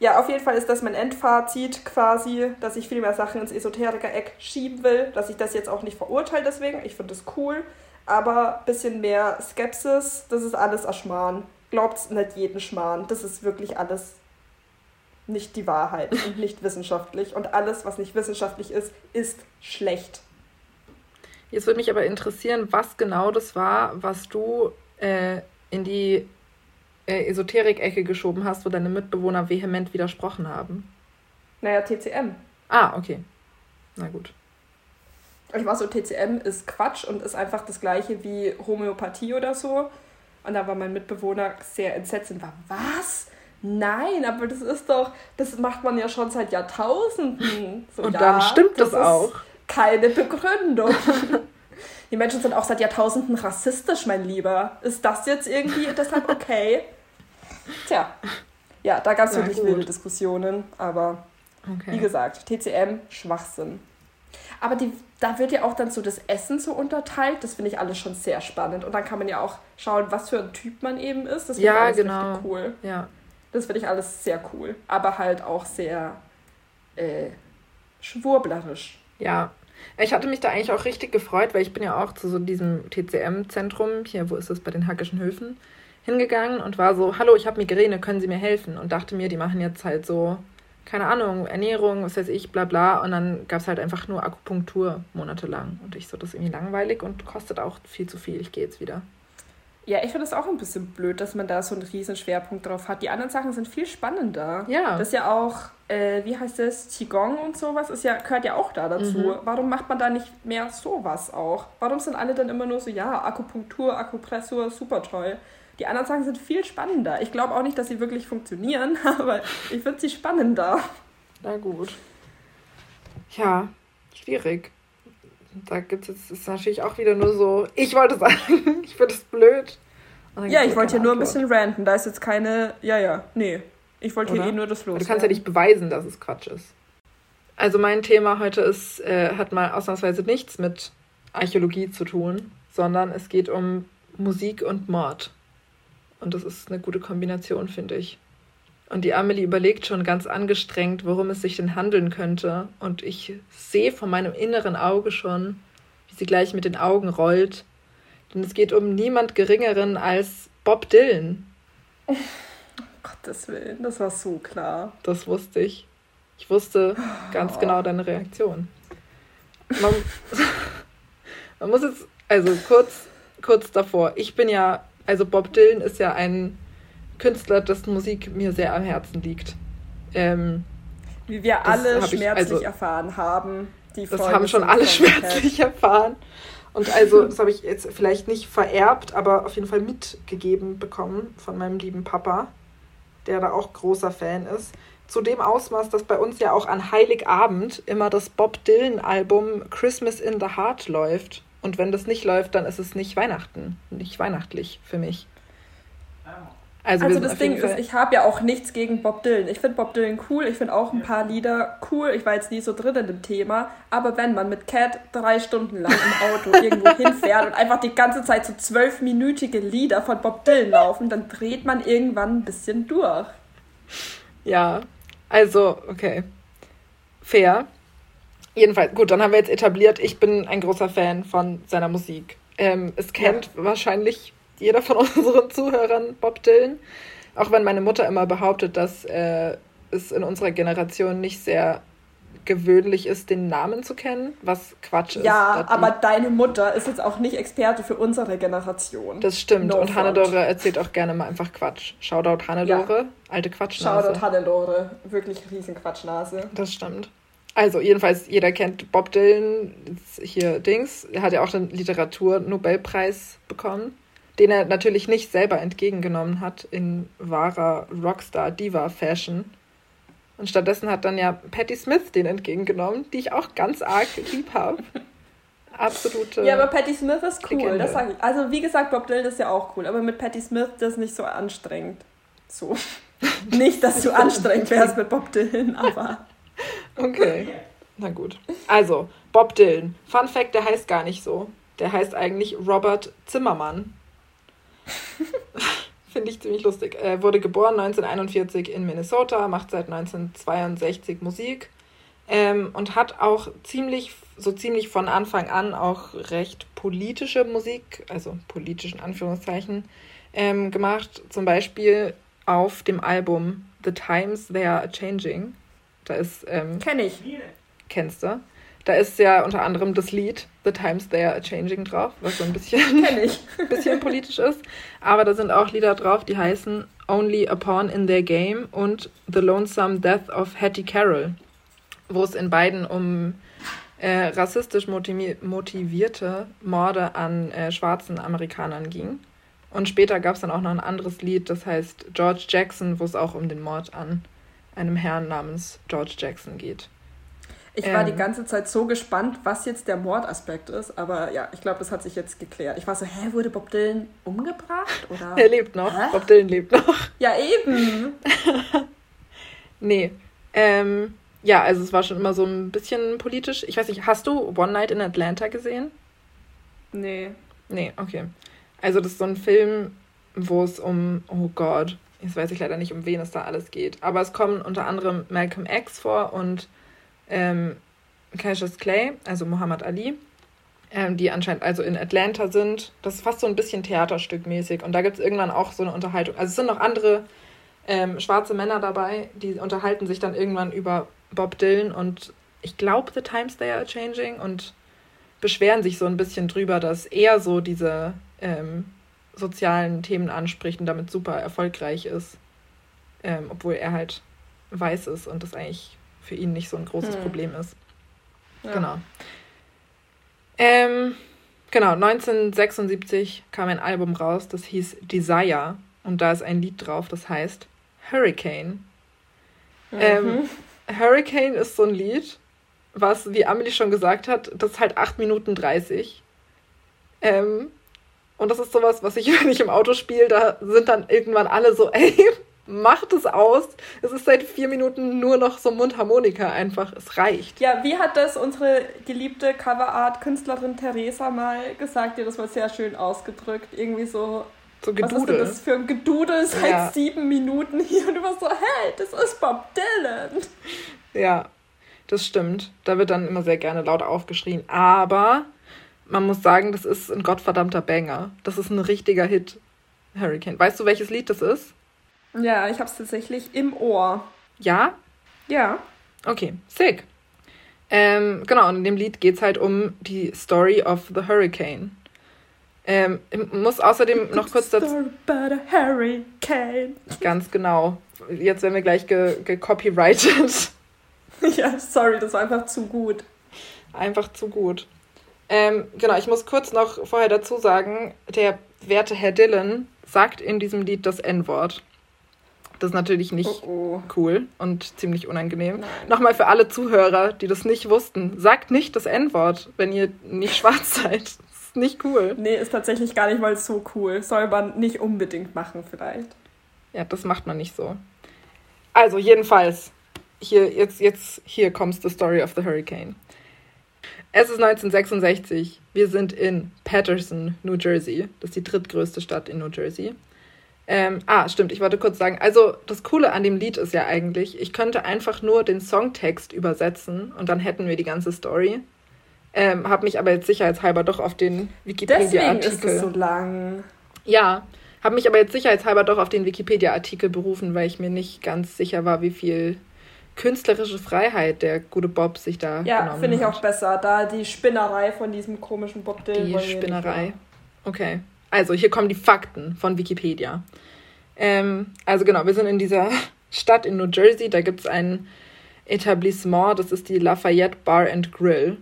Speaker 2: Ja, auf jeden Fall ist das mein Endfazit quasi, dass ich viel mehr Sachen ins Esoteriker-Eck schieben will, dass ich das jetzt auch nicht verurteile deswegen. Ich finde das cool. Aber ein bisschen mehr Skepsis, das ist alles Aschmarn. Glaubt nicht jeden Schmarrn. Das ist wirklich alles nicht die Wahrheit und nicht wissenschaftlich. Und alles, was nicht wissenschaftlich ist, ist schlecht.
Speaker 1: Jetzt würde mich aber interessieren, was genau das war, was du äh, in die äh, Esoterik-Ecke geschoben hast, wo deine Mitbewohner vehement widersprochen haben?
Speaker 2: Naja, TCM.
Speaker 1: Ah, okay. Na gut.
Speaker 2: Ich war so, TCM ist Quatsch und ist einfach das gleiche wie Homöopathie oder so. Und da war mein Mitbewohner sehr entsetzt und war, was? Nein, aber das ist doch, das macht man ja schon seit Jahrtausenden. So, und ja, dann stimmt das, das auch. Keine Begründung. Die Menschen sind auch seit Jahrtausenden rassistisch, mein Lieber. Ist das jetzt irgendwie deshalb okay? Tja. Ja, da gab es wirklich wilde Diskussionen, aber okay. wie gesagt, TCM, Schwachsinn. Aber die, da wird ja auch dann so das Essen so unterteilt. Das finde ich alles schon sehr spannend. Und dann kann man ja auch schauen, was für ein Typ man eben ist. Das finde ja, ich genau. richtig cool. Ja. Das finde ich alles sehr cool. Aber halt auch sehr äh, schwurblerisch.
Speaker 1: Ja. Ich hatte mich da eigentlich auch richtig gefreut, weil ich bin ja auch zu so diesem TCM-Zentrum, hier, wo ist das, bei den Hackischen Höfen, hingegangen und war so, hallo, ich habe Migräne, können Sie mir helfen? Und dachte mir, die machen jetzt halt so keine Ahnung, Ernährung, was weiß ich, bla bla. Und dann gab es halt einfach nur Akupunktur monatelang. Und ich so, das ist irgendwie langweilig und kostet auch viel zu viel. Ich gehe jetzt wieder.
Speaker 2: Ja, ich finde es auch ein bisschen blöd, dass man da so einen riesen Schwerpunkt drauf hat. Die anderen Sachen sind viel spannender. Ja. Das ist ja auch, äh, wie heißt das, Qigong und sowas, ist ja, gehört ja auch da dazu. Mhm. Warum macht man da nicht mehr sowas auch? Warum sind alle dann immer nur so, ja, Akupunktur, Akupressur, super toll. Die anderen Sachen sind viel spannender. Ich glaube auch nicht, dass sie wirklich funktionieren, aber ich finde sie spannender.
Speaker 1: Na gut. Ja, schwierig. Da gibt es jetzt natürlich auch wieder nur so, ich wollte sagen, ich finde es blöd.
Speaker 2: Ja, ich wollte hier nur ein bisschen ranten. Da ist jetzt keine, ja, ja, nee. Ich wollte hier eh nur das
Speaker 1: los. Du kannst ja nicht beweisen, dass es Quatsch ist. Also mein Thema heute ist, äh, hat mal ausnahmsweise nichts mit Archäologie zu tun, sondern es geht um Musik und Mord. Und das ist eine gute Kombination, finde ich. Und die Amelie überlegt schon ganz angestrengt, worum es sich denn handeln könnte. Und ich sehe vor meinem inneren Auge schon, wie sie gleich mit den Augen rollt. Denn es geht um niemand Geringeren als Bob Dylan.
Speaker 2: Oh, Gottes Willen, das war so klar.
Speaker 1: Das wusste ich. Ich wusste ganz oh. genau deine Reaktion. Man, man muss jetzt, also kurz, kurz davor, ich bin ja also Bob Dylan ist ja ein Künstler, dessen Musik mir sehr am Herzen liegt. Ähm,
Speaker 2: Wie wir alle schmerzlich ich, also, erfahren haben.
Speaker 1: Die das haben schon alle schmerzlich erfahren. Und also, das habe ich jetzt vielleicht nicht vererbt, aber auf jeden Fall mitgegeben bekommen von meinem lieben Papa, der da auch großer Fan ist. Zu dem Ausmaß, dass bei uns ja auch an Heiligabend immer das Bob Dylan-Album Christmas in the Heart läuft. Und wenn das nicht läuft, dann ist es nicht Weihnachten, nicht weihnachtlich für mich.
Speaker 2: Also, also das Ding ist, ich habe ja auch nichts gegen Bob Dylan. Ich finde Bob Dylan cool, ich finde auch ein paar Lieder cool. Ich war jetzt nie so drin in dem Thema. Aber wenn man mit Cat drei Stunden lang im Auto irgendwo hinfährt und einfach die ganze Zeit so zwölfminütige Lieder von Bob Dylan laufen, dann dreht man irgendwann ein bisschen durch.
Speaker 1: Ja, also, okay. Fair. Jedenfalls, gut, dann haben wir jetzt etabliert, ich bin ein großer Fan von seiner Musik. Ähm, es kennt ja. wahrscheinlich jeder von unseren Zuhörern Bob Dylan. Auch wenn meine Mutter immer behauptet, dass äh, es in unserer Generation nicht sehr gewöhnlich ist, den Namen zu kennen, was Quatsch ist.
Speaker 2: Ja, aber deine Mutter ist jetzt auch nicht Experte für unsere Generation.
Speaker 1: Das stimmt. No und Hannelore erzählt auch gerne mal einfach Quatsch. Shoutout Hannelore, ja. alte Quatschnase.
Speaker 2: Shoutout Hannelore, wirklich riesen Quatschnase.
Speaker 1: Das stimmt. Also, jedenfalls, jeder kennt Bob Dylan, hier Dings. Er hat ja auch den Literatur-Nobelpreis bekommen, den er natürlich nicht selber entgegengenommen hat in wahrer Rockstar-Diva-Fashion. Und stattdessen hat dann ja Patti Smith den entgegengenommen, die ich auch ganz arg lieb habe. Absolute.
Speaker 2: Ja, aber Patti Smith ist cool, Legende. das sage ich. Also, wie gesagt, Bob Dylan ist ja auch cool, aber mit Patti Smith das ist nicht so anstrengend. So. nicht, dass du anstrengend wärst mit Bob Dylan, aber.
Speaker 1: Okay. Na gut. Also, Bob Dylan. Fun Fact, der heißt gar nicht so. Der heißt eigentlich Robert Zimmermann. Finde ich ziemlich lustig. Er wurde geboren 1941 in Minnesota, macht seit 1962 Musik ähm, und hat auch ziemlich, so ziemlich von Anfang an auch recht politische Musik, also politischen Anführungszeichen, ähm, gemacht. Zum Beispiel auf dem Album The Times They Are Changing da ist. Ähm,
Speaker 2: Kenn ich.
Speaker 1: Kennst du? Da ist ja unter anderem das Lied The Times They Are Changing drauf, was so ein bisschen, bisschen politisch ist. Aber da sind auch Lieder drauf, die heißen Only a Pawn in Their Game und The Lonesome Death of Hattie Carroll, wo es in beiden um äh, rassistisch motivierte Morde an äh, schwarzen Amerikanern ging. Und später gab es dann auch noch ein anderes Lied, das heißt George Jackson, wo es auch um den Mord an einem Herrn namens George Jackson geht.
Speaker 2: Ich ähm, war die ähm. ganze Zeit so gespannt, was jetzt der Mordaspekt ist, aber ja, ich glaube, das hat sich jetzt geklärt. Ich war so, hä, wurde Bob Dylan umgebracht? Oder?
Speaker 1: er lebt noch. Hä? Bob Dylan lebt noch.
Speaker 2: Ja, eben.
Speaker 1: nee. Ähm, ja, also es war schon immer so ein bisschen politisch. Ich weiß nicht, hast du One Night in Atlanta gesehen?
Speaker 2: Nee.
Speaker 1: Nee, okay. Also das ist so ein Film, wo es um, oh Gott, jetzt weiß ich leider nicht, um wen es da alles geht. Aber es kommen unter anderem Malcolm X vor und ähm, Cassius Clay, also Muhammad Ali, ähm, die anscheinend also in Atlanta sind. Das ist fast so ein bisschen Theaterstückmäßig. Und da gibt es irgendwann auch so eine Unterhaltung. Also es sind noch andere ähm, schwarze Männer dabei, die unterhalten sich dann irgendwann über Bob Dylan und ich glaube, The Times They Are Changing und beschweren sich so ein bisschen drüber, dass er so diese ähm, sozialen Themen anspricht und damit super erfolgreich ist, ähm, obwohl er halt weiß ist und das eigentlich für ihn nicht so ein großes hm. Problem ist. Ja. Genau. Ähm, genau, 1976 kam ein Album raus, das hieß Desire und da ist ein Lied drauf, das heißt Hurricane. Mhm. Ähm, Hurricane ist so ein Lied, was, wie Amelie schon gesagt hat, das ist halt 8 Minuten 30. Ähm, und das ist sowas, was ich, wenn ich im Auto spiele, da sind dann irgendwann alle so, ey, macht es aus. Es ist seit vier Minuten nur noch so Mundharmonika einfach. Es reicht.
Speaker 2: Ja, wie hat das unsere geliebte Coverart-Künstlerin Theresa mal gesagt? Dir das war sehr schön ausgedrückt. Irgendwie so. So Gedudel. Was ist denn das für ein Gedudel seit ja. sieben Minuten hier? Und du warst so, hey, das ist Bob Dylan.
Speaker 1: Ja, das stimmt. Da wird dann immer sehr gerne laut aufgeschrien. Aber man muss sagen, das ist ein gottverdammter Banger. Das ist ein richtiger Hit. Hurricane. Weißt du, welches Lied das ist?
Speaker 2: Ja, ich habe es tatsächlich im Ohr.
Speaker 1: Ja?
Speaker 2: Ja.
Speaker 1: Okay, sick. Ähm, genau, und in dem Lied geht es halt um die Story of the Hurricane. Ähm, ich muss außerdem noch kurz dazu. Hurricane. Ganz genau. Jetzt werden wir gleich gecopyrighted.
Speaker 2: Ge ja, sorry, das war einfach zu gut.
Speaker 1: Einfach zu gut. Ähm, genau, ich muss kurz noch vorher dazu sagen, der werte Herr Dillon sagt in diesem Lied das N-Wort. Das ist natürlich nicht oh oh. cool und ziemlich unangenehm. Nein. Nochmal für alle Zuhörer, die das nicht wussten, sagt nicht das N-Wort, wenn ihr nicht schwarz seid. Das ist nicht cool.
Speaker 2: Nee, ist tatsächlich gar nicht mal so cool. Soll man nicht unbedingt machen, vielleicht.
Speaker 1: Ja, das macht man nicht so. Also, jedenfalls, hier, jetzt, jetzt, hier kommt the story of the hurricane. Es ist 1966. Wir sind in Patterson, New Jersey. Das ist die drittgrößte Stadt in New Jersey. Ähm, ah, stimmt, ich wollte kurz sagen, also das Coole an dem Lied ist ja eigentlich, ich könnte einfach nur den Songtext übersetzen und dann hätten wir die ganze Story. Ähm, habe mich aber jetzt sicherheitshalber doch auf den Wikipedia-Artikel. Deswegen ist es so lang. Ja, habe mich aber jetzt sicherheitshalber doch auf den Wikipedia-Artikel berufen, weil ich mir nicht ganz sicher war, wie viel künstlerische Freiheit der gute Bob sich da
Speaker 2: ja, finde ich auch besser. Da die Spinnerei von diesem komischen Bob Dylan.
Speaker 1: Die Spinnerei. Okay. Also, hier kommen die Fakten von Wikipedia. Ähm, also genau, wir sind in dieser Stadt in New Jersey. Da gibt es ein Etablissement, das ist die Lafayette Bar and Grill.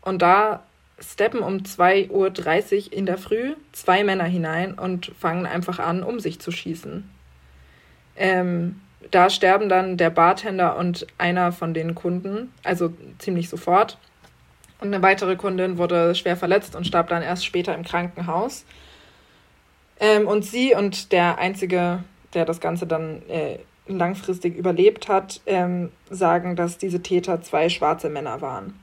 Speaker 1: Und da steppen um 2.30 Uhr in der Früh zwei Männer hinein und fangen einfach an, um sich zu schießen. Ähm, da sterben dann der Bartender und einer von den Kunden, also ziemlich sofort. Und eine weitere Kundin wurde schwer verletzt und starb dann erst später im Krankenhaus. Ähm, und sie und der Einzige, der das Ganze dann äh, langfristig überlebt hat, ähm, sagen, dass diese Täter zwei schwarze Männer waren.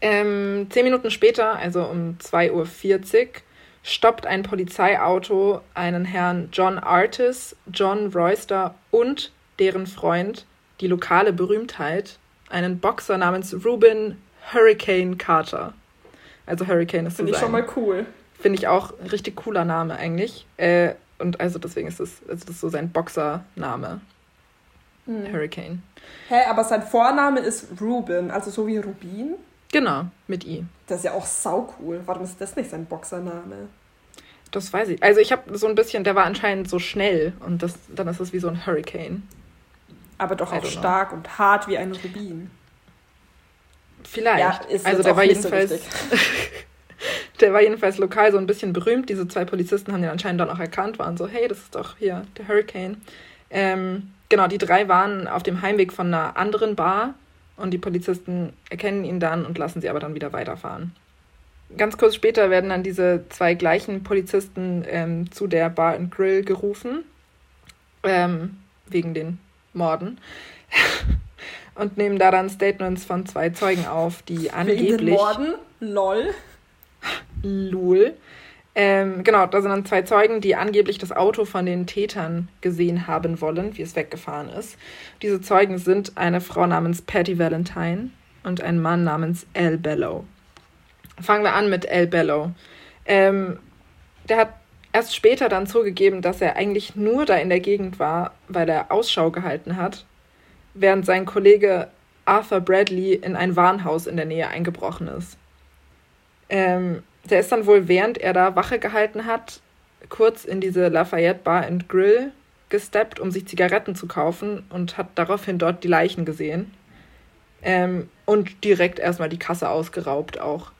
Speaker 1: Ähm, zehn Minuten später, also um 2.40 Uhr, stoppt ein Polizeiauto einen Herrn John Artis, John Royster und deren Freund, die lokale Berühmtheit, einen Boxer namens Ruben Hurricane Carter. Also Hurricane ist
Speaker 2: Finde ich schon mal cool.
Speaker 1: Finde ich auch ein richtig cooler Name eigentlich. Äh, und also deswegen ist das, also das ist so sein Boxername. Hm. Hurricane.
Speaker 2: Hä, aber sein Vorname ist Ruben, also so wie Rubin?
Speaker 1: Genau, mit I.
Speaker 2: Das ist ja auch saucool. Warum ist das nicht sein Boxername?
Speaker 1: Das weiß ich. Also ich habe so ein bisschen, der war anscheinend so schnell und das, dann ist das wie so ein Hurricane.
Speaker 2: Aber doch auch stark know. und hart wie ein Rubin.
Speaker 1: Vielleicht. Ja, also der war jedenfalls. So der war jedenfalls lokal so ein bisschen berühmt. Diese zwei Polizisten haben den anscheinend dann auch erkannt, waren so, hey, das ist doch hier der Hurricane. Ähm, genau, die drei waren auf dem Heimweg von einer anderen Bar und die Polizisten erkennen ihn dann und lassen sie aber dann wieder weiterfahren. Ganz kurz später werden dann diese zwei gleichen Polizisten ähm, zu der Bar and Grill gerufen, ähm, wegen den Morden, und nehmen da dann Statements von zwei Zeugen auf, die angeblich. Wegen den Morden? Lol. Lul. Ähm, genau, da sind dann zwei Zeugen, die angeblich das Auto von den Tätern gesehen haben wollen, wie es weggefahren ist. Diese Zeugen sind eine Frau namens Patty Valentine und ein Mann namens Al Bellow. Fangen wir an mit Al Bellow. Ähm, der hat erst später dann zugegeben, dass er eigentlich nur da in der Gegend war, weil er Ausschau gehalten hat, während sein Kollege Arthur Bradley in ein Warenhaus in der Nähe eingebrochen ist. Ähm, der ist dann wohl, während er da Wache gehalten hat, kurz in diese Lafayette Bar and Grill gesteppt, um sich Zigaretten zu kaufen und hat daraufhin dort die Leichen gesehen. Ähm, und direkt erstmal die Kasse ausgeraubt auch.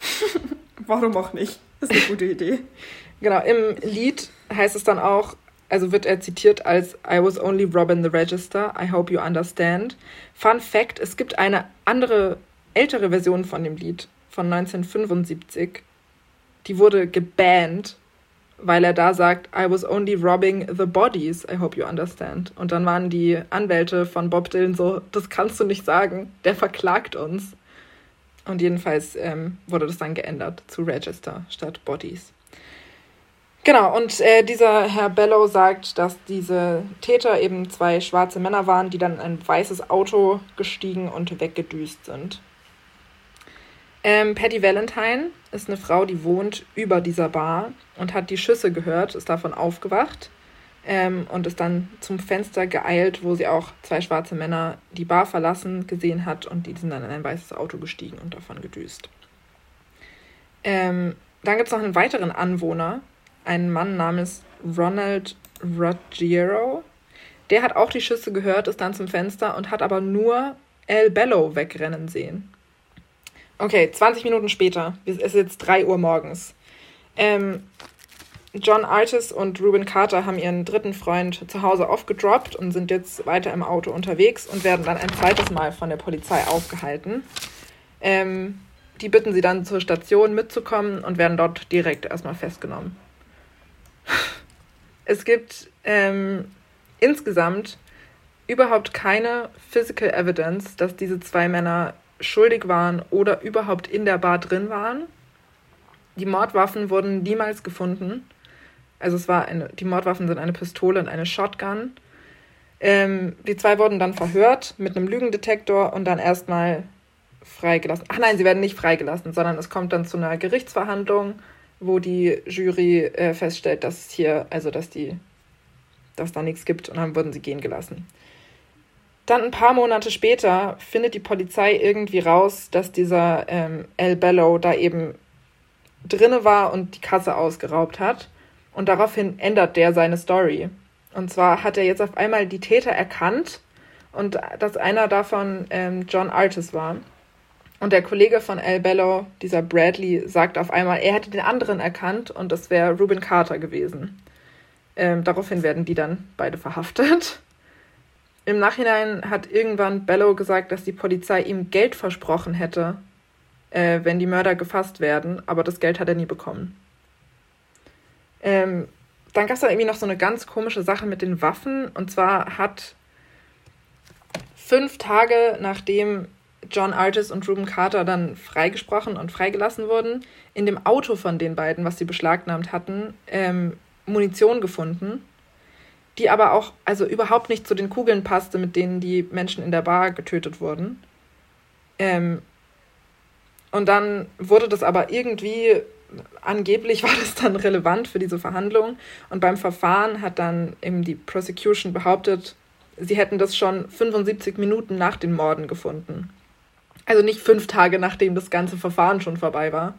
Speaker 2: Warum auch nicht? Das ist eine gute Idee.
Speaker 1: genau, im Lied heißt es dann auch, also wird er zitiert als I was only robbing the register, I hope you understand. Fun Fact, es gibt eine andere, ältere Version von dem Lied von 1975. Die wurde gebannt, weil er da sagt, I was only robbing the bodies, I hope you understand. Und dann waren die Anwälte von Bob Dylan so, das kannst du nicht sagen, der verklagt uns. Und jedenfalls ähm, wurde das dann geändert zu Register statt Bodies. Genau, und äh, dieser Herr Bellow sagt, dass diese Täter eben zwei schwarze Männer waren, die dann in ein weißes Auto gestiegen und weggedüst sind. Ähm, Patty Valentine ist eine Frau, die wohnt über dieser Bar und hat die Schüsse gehört, ist davon aufgewacht ähm, und ist dann zum Fenster geeilt, wo sie auch zwei schwarze Männer die Bar verlassen gesehen hat und die sind dann in ein weißes Auto gestiegen und davon gedüst. Ähm, dann gibt es noch einen weiteren Anwohner, einen Mann namens Ronald Ruggiero. Der hat auch die Schüsse gehört, ist dann zum Fenster und hat aber nur El Bello wegrennen sehen. Okay, 20 Minuten später, es ist jetzt 3 Uhr morgens. Ähm, John Artis und Ruben Carter haben ihren dritten Freund zu Hause aufgedroppt und sind jetzt weiter im Auto unterwegs und werden dann ein zweites Mal von der Polizei aufgehalten. Ähm, die bitten sie dann zur Station mitzukommen und werden dort direkt erstmal festgenommen. Es gibt ähm, insgesamt überhaupt keine Physical Evidence, dass diese zwei Männer schuldig waren oder überhaupt in der Bar drin waren. Die Mordwaffen wurden niemals gefunden. Also es war eine, die Mordwaffen sind eine Pistole und eine Shotgun. Ähm, die zwei wurden dann verhört mit einem Lügendetektor und dann erstmal freigelassen. Ach nein, sie werden nicht freigelassen, sondern es kommt dann zu einer Gerichtsverhandlung, wo die Jury äh, feststellt, dass hier, also dass die, dass da nichts gibt und dann wurden sie gehen gelassen. Dann ein paar Monate später findet die Polizei irgendwie raus, dass dieser ähm, El Bello da eben drinne war und die Kasse ausgeraubt hat. Und daraufhin ändert der seine Story. Und zwar hat er jetzt auf einmal die Täter erkannt und dass einer davon ähm, John Artis war. Und der Kollege von Al Bello, dieser Bradley, sagt auf einmal, er hätte den anderen erkannt und das wäre Ruben Carter gewesen. Ähm, daraufhin werden die dann beide verhaftet. Im Nachhinein hat irgendwann Bello gesagt, dass die Polizei ihm Geld versprochen hätte, äh, wenn die Mörder gefasst werden, aber das Geld hat er nie bekommen. Ähm, dann gab es da irgendwie noch so eine ganz komische Sache mit den Waffen. Und zwar hat fünf Tage nachdem John Artis und Ruben Carter dann freigesprochen und freigelassen wurden, in dem Auto von den beiden, was sie beschlagnahmt hatten, ähm, Munition gefunden, die aber auch also überhaupt nicht zu den Kugeln passte, mit denen die Menschen in der Bar getötet wurden. Ähm, und dann wurde das aber irgendwie angeblich war das dann relevant für diese Verhandlung. Und beim Verfahren hat dann eben die Prosecution behauptet, sie hätten das schon 75 Minuten nach den Morden gefunden. Also nicht fünf Tage, nachdem das ganze Verfahren schon vorbei war.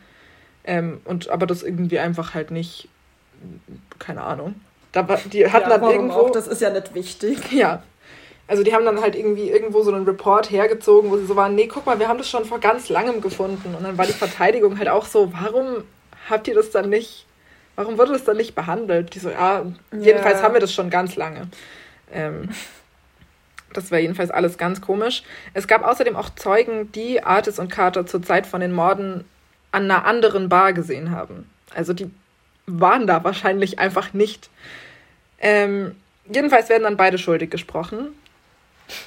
Speaker 1: Ähm, und aber das irgendwie einfach halt nicht, keine Ahnung. Da die hatten ja, dann
Speaker 2: irgendwo. Auch, das ist ja nicht wichtig.
Speaker 1: Ja. Also die haben dann halt irgendwie irgendwo so einen Report hergezogen, wo sie so waren, nee, guck mal, wir haben das schon vor ganz langem gefunden. Und dann war die Verteidigung halt auch so, warum habt ihr das dann nicht, warum wurde das dann nicht behandelt? Die so, ja, jedenfalls ja. haben wir das schon ganz lange. Ähm, Das war jedenfalls alles ganz komisch. Es gab außerdem auch Zeugen, die Artis und Carter zur Zeit von den Morden an einer anderen Bar gesehen haben. Also die waren da wahrscheinlich einfach nicht. Ähm, jedenfalls werden dann beide schuldig gesprochen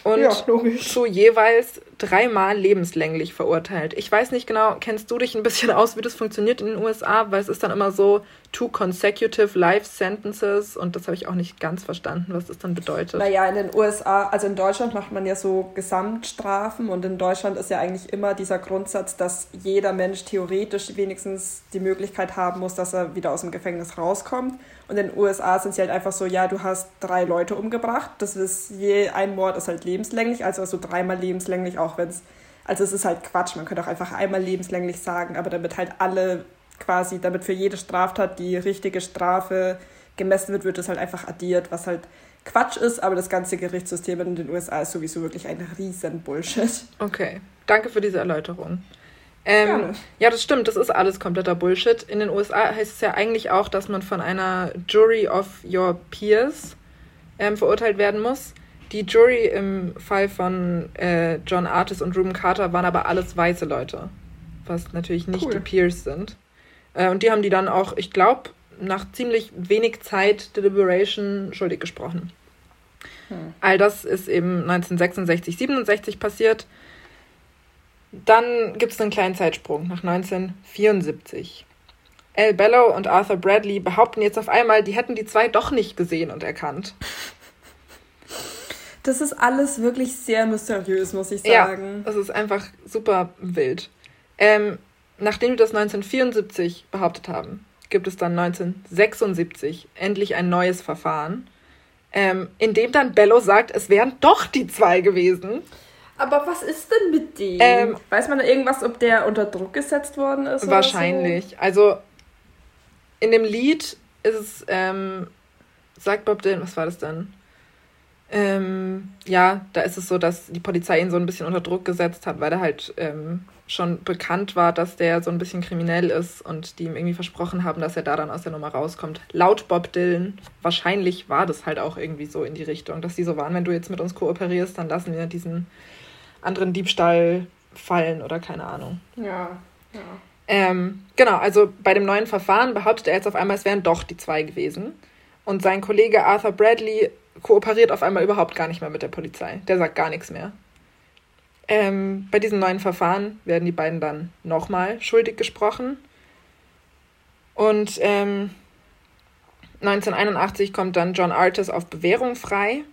Speaker 1: und ja, zu jeweils dreimal lebenslänglich verurteilt. Ich weiß nicht genau, kennst du dich ein bisschen aus, wie das funktioniert in den USA? Weil es ist dann immer so two consecutive life sentences und das habe ich auch nicht ganz verstanden, was das dann bedeutet.
Speaker 2: Naja, in den USA, also in Deutschland macht man ja so Gesamtstrafen und in Deutschland ist ja eigentlich immer dieser Grundsatz, dass jeder Mensch theoretisch wenigstens die Möglichkeit haben muss, dass er wieder aus dem Gefängnis rauskommt. Und in den USA sind sie halt einfach so, ja, du hast drei Leute umgebracht, das ist je ein Mord ist halt lebenslänglich, also so dreimal lebenslänglich, auch wenn es, also es ist halt Quatsch, man könnte auch einfach einmal lebenslänglich sagen, aber damit halt alle quasi, damit für jede Straftat die richtige Strafe gemessen wird, wird das halt einfach addiert, was halt Quatsch ist, aber das ganze Gerichtssystem in den USA ist sowieso wirklich ein riesen Bullshit.
Speaker 1: Okay, danke für diese Erläuterung. Ähm, ja, das stimmt, das ist alles kompletter Bullshit. In den USA heißt es ja eigentlich auch, dass man von einer Jury of Your Peers ähm, verurteilt werden muss. Die Jury im Fall von äh, John Artis und Ruben Carter waren aber alles weiße Leute, was natürlich nicht cool. die Peers sind. Äh, und die haben die dann auch, ich glaube, nach ziemlich wenig Zeit Deliberation schuldig gesprochen. Hm. All das ist eben 1966, 67 passiert. Dann gibt es einen kleinen Zeitsprung nach 1974. Al Bellow und Arthur Bradley behaupten jetzt auf einmal, die hätten die zwei doch nicht gesehen und erkannt.
Speaker 2: Das ist alles wirklich sehr mysteriös, muss ich sagen.
Speaker 1: Ja, das ist einfach super wild. Ähm, nachdem wir das 1974 behauptet haben, gibt es dann 1976 endlich ein neues Verfahren, ähm, in dem dann Bellow sagt, es wären doch die zwei gewesen.
Speaker 2: Aber was ist denn mit dem? Ähm, Weiß man da irgendwas, ob der unter Druck gesetzt worden ist?
Speaker 1: Wahrscheinlich. So? Also in dem Lied ist es, ähm, sagt Bob Dylan, was war das denn? Ähm, ja, da ist es so, dass die Polizei ihn so ein bisschen unter Druck gesetzt hat, weil er halt ähm, schon bekannt war, dass der so ein bisschen kriminell ist und die ihm irgendwie versprochen haben, dass er da dann aus der Nummer rauskommt. Laut Bob Dylan, wahrscheinlich war das halt auch irgendwie so in die Richtung, dass die so waren, wenn du jetzt mit uns kooperierst, dann lassen wir diesen anderen Diebstahl fallen oder keine Ahnung.
Speaker 2: Ja, ja.
Speaker 1: Ähm, genau, also bei dem neuen Verfahren behauptet er jetzt auf einmal, es wären doch die zwei gewesen. Und sein Kollege Arthur Bradley kooperiert auf einmal überhaupt gar nicht mehr mit der Polizei. Der sagt gar nichts mehr. Ähm, bei diesem neuen Verfahren werden die beiden dann nochmal schuldig gesprochen. Und ähm, 1981 kommt dann John Artis auf Bewährung frei.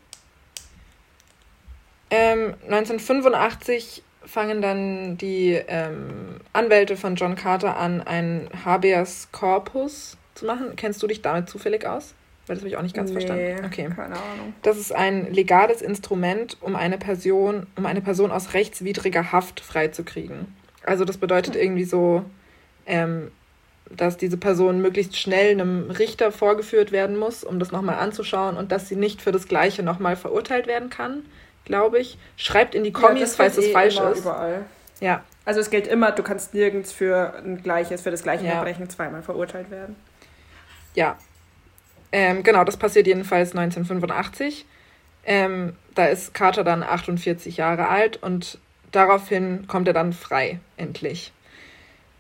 Speaker 1: Ähm, 1985 fangen dann die ähm, Anwälte von John Carter an, ein Habeas Corpus zu machen. Kennst du dich damit zufällig aus? Weil das habe ich auch nicht ganz nee, verstanden. Okay. Keine Ahnung. Das ist ein legales Instrument, um eine Person, um eine Person aus rechtswidriger Haft freizukriegen. Also das bedeutet irgendwie so, ähm, dass diese Person möglichst schnell einem Richter vorgeführt werden muss, um das nochmal anzuschauen und dass sie nicht für das Gleiche nochmal verurteilt werden kann glaube ich. Schreibt in die Kommis, ja, falls es eh falsch ist.
Speaker 2: Überall. Ja. Also es gilt immer, du kannst nirgends für ein gleiches, für das gleiche ja. Verbrechen zweimal verurteilt werden.
Speaker 1: Ja. Ähm, genau, das passiert jedenfalls 1985. Ähm, da ist Carter dann 48 Jahre alt und daraufhin kommt er dann frei, endlich.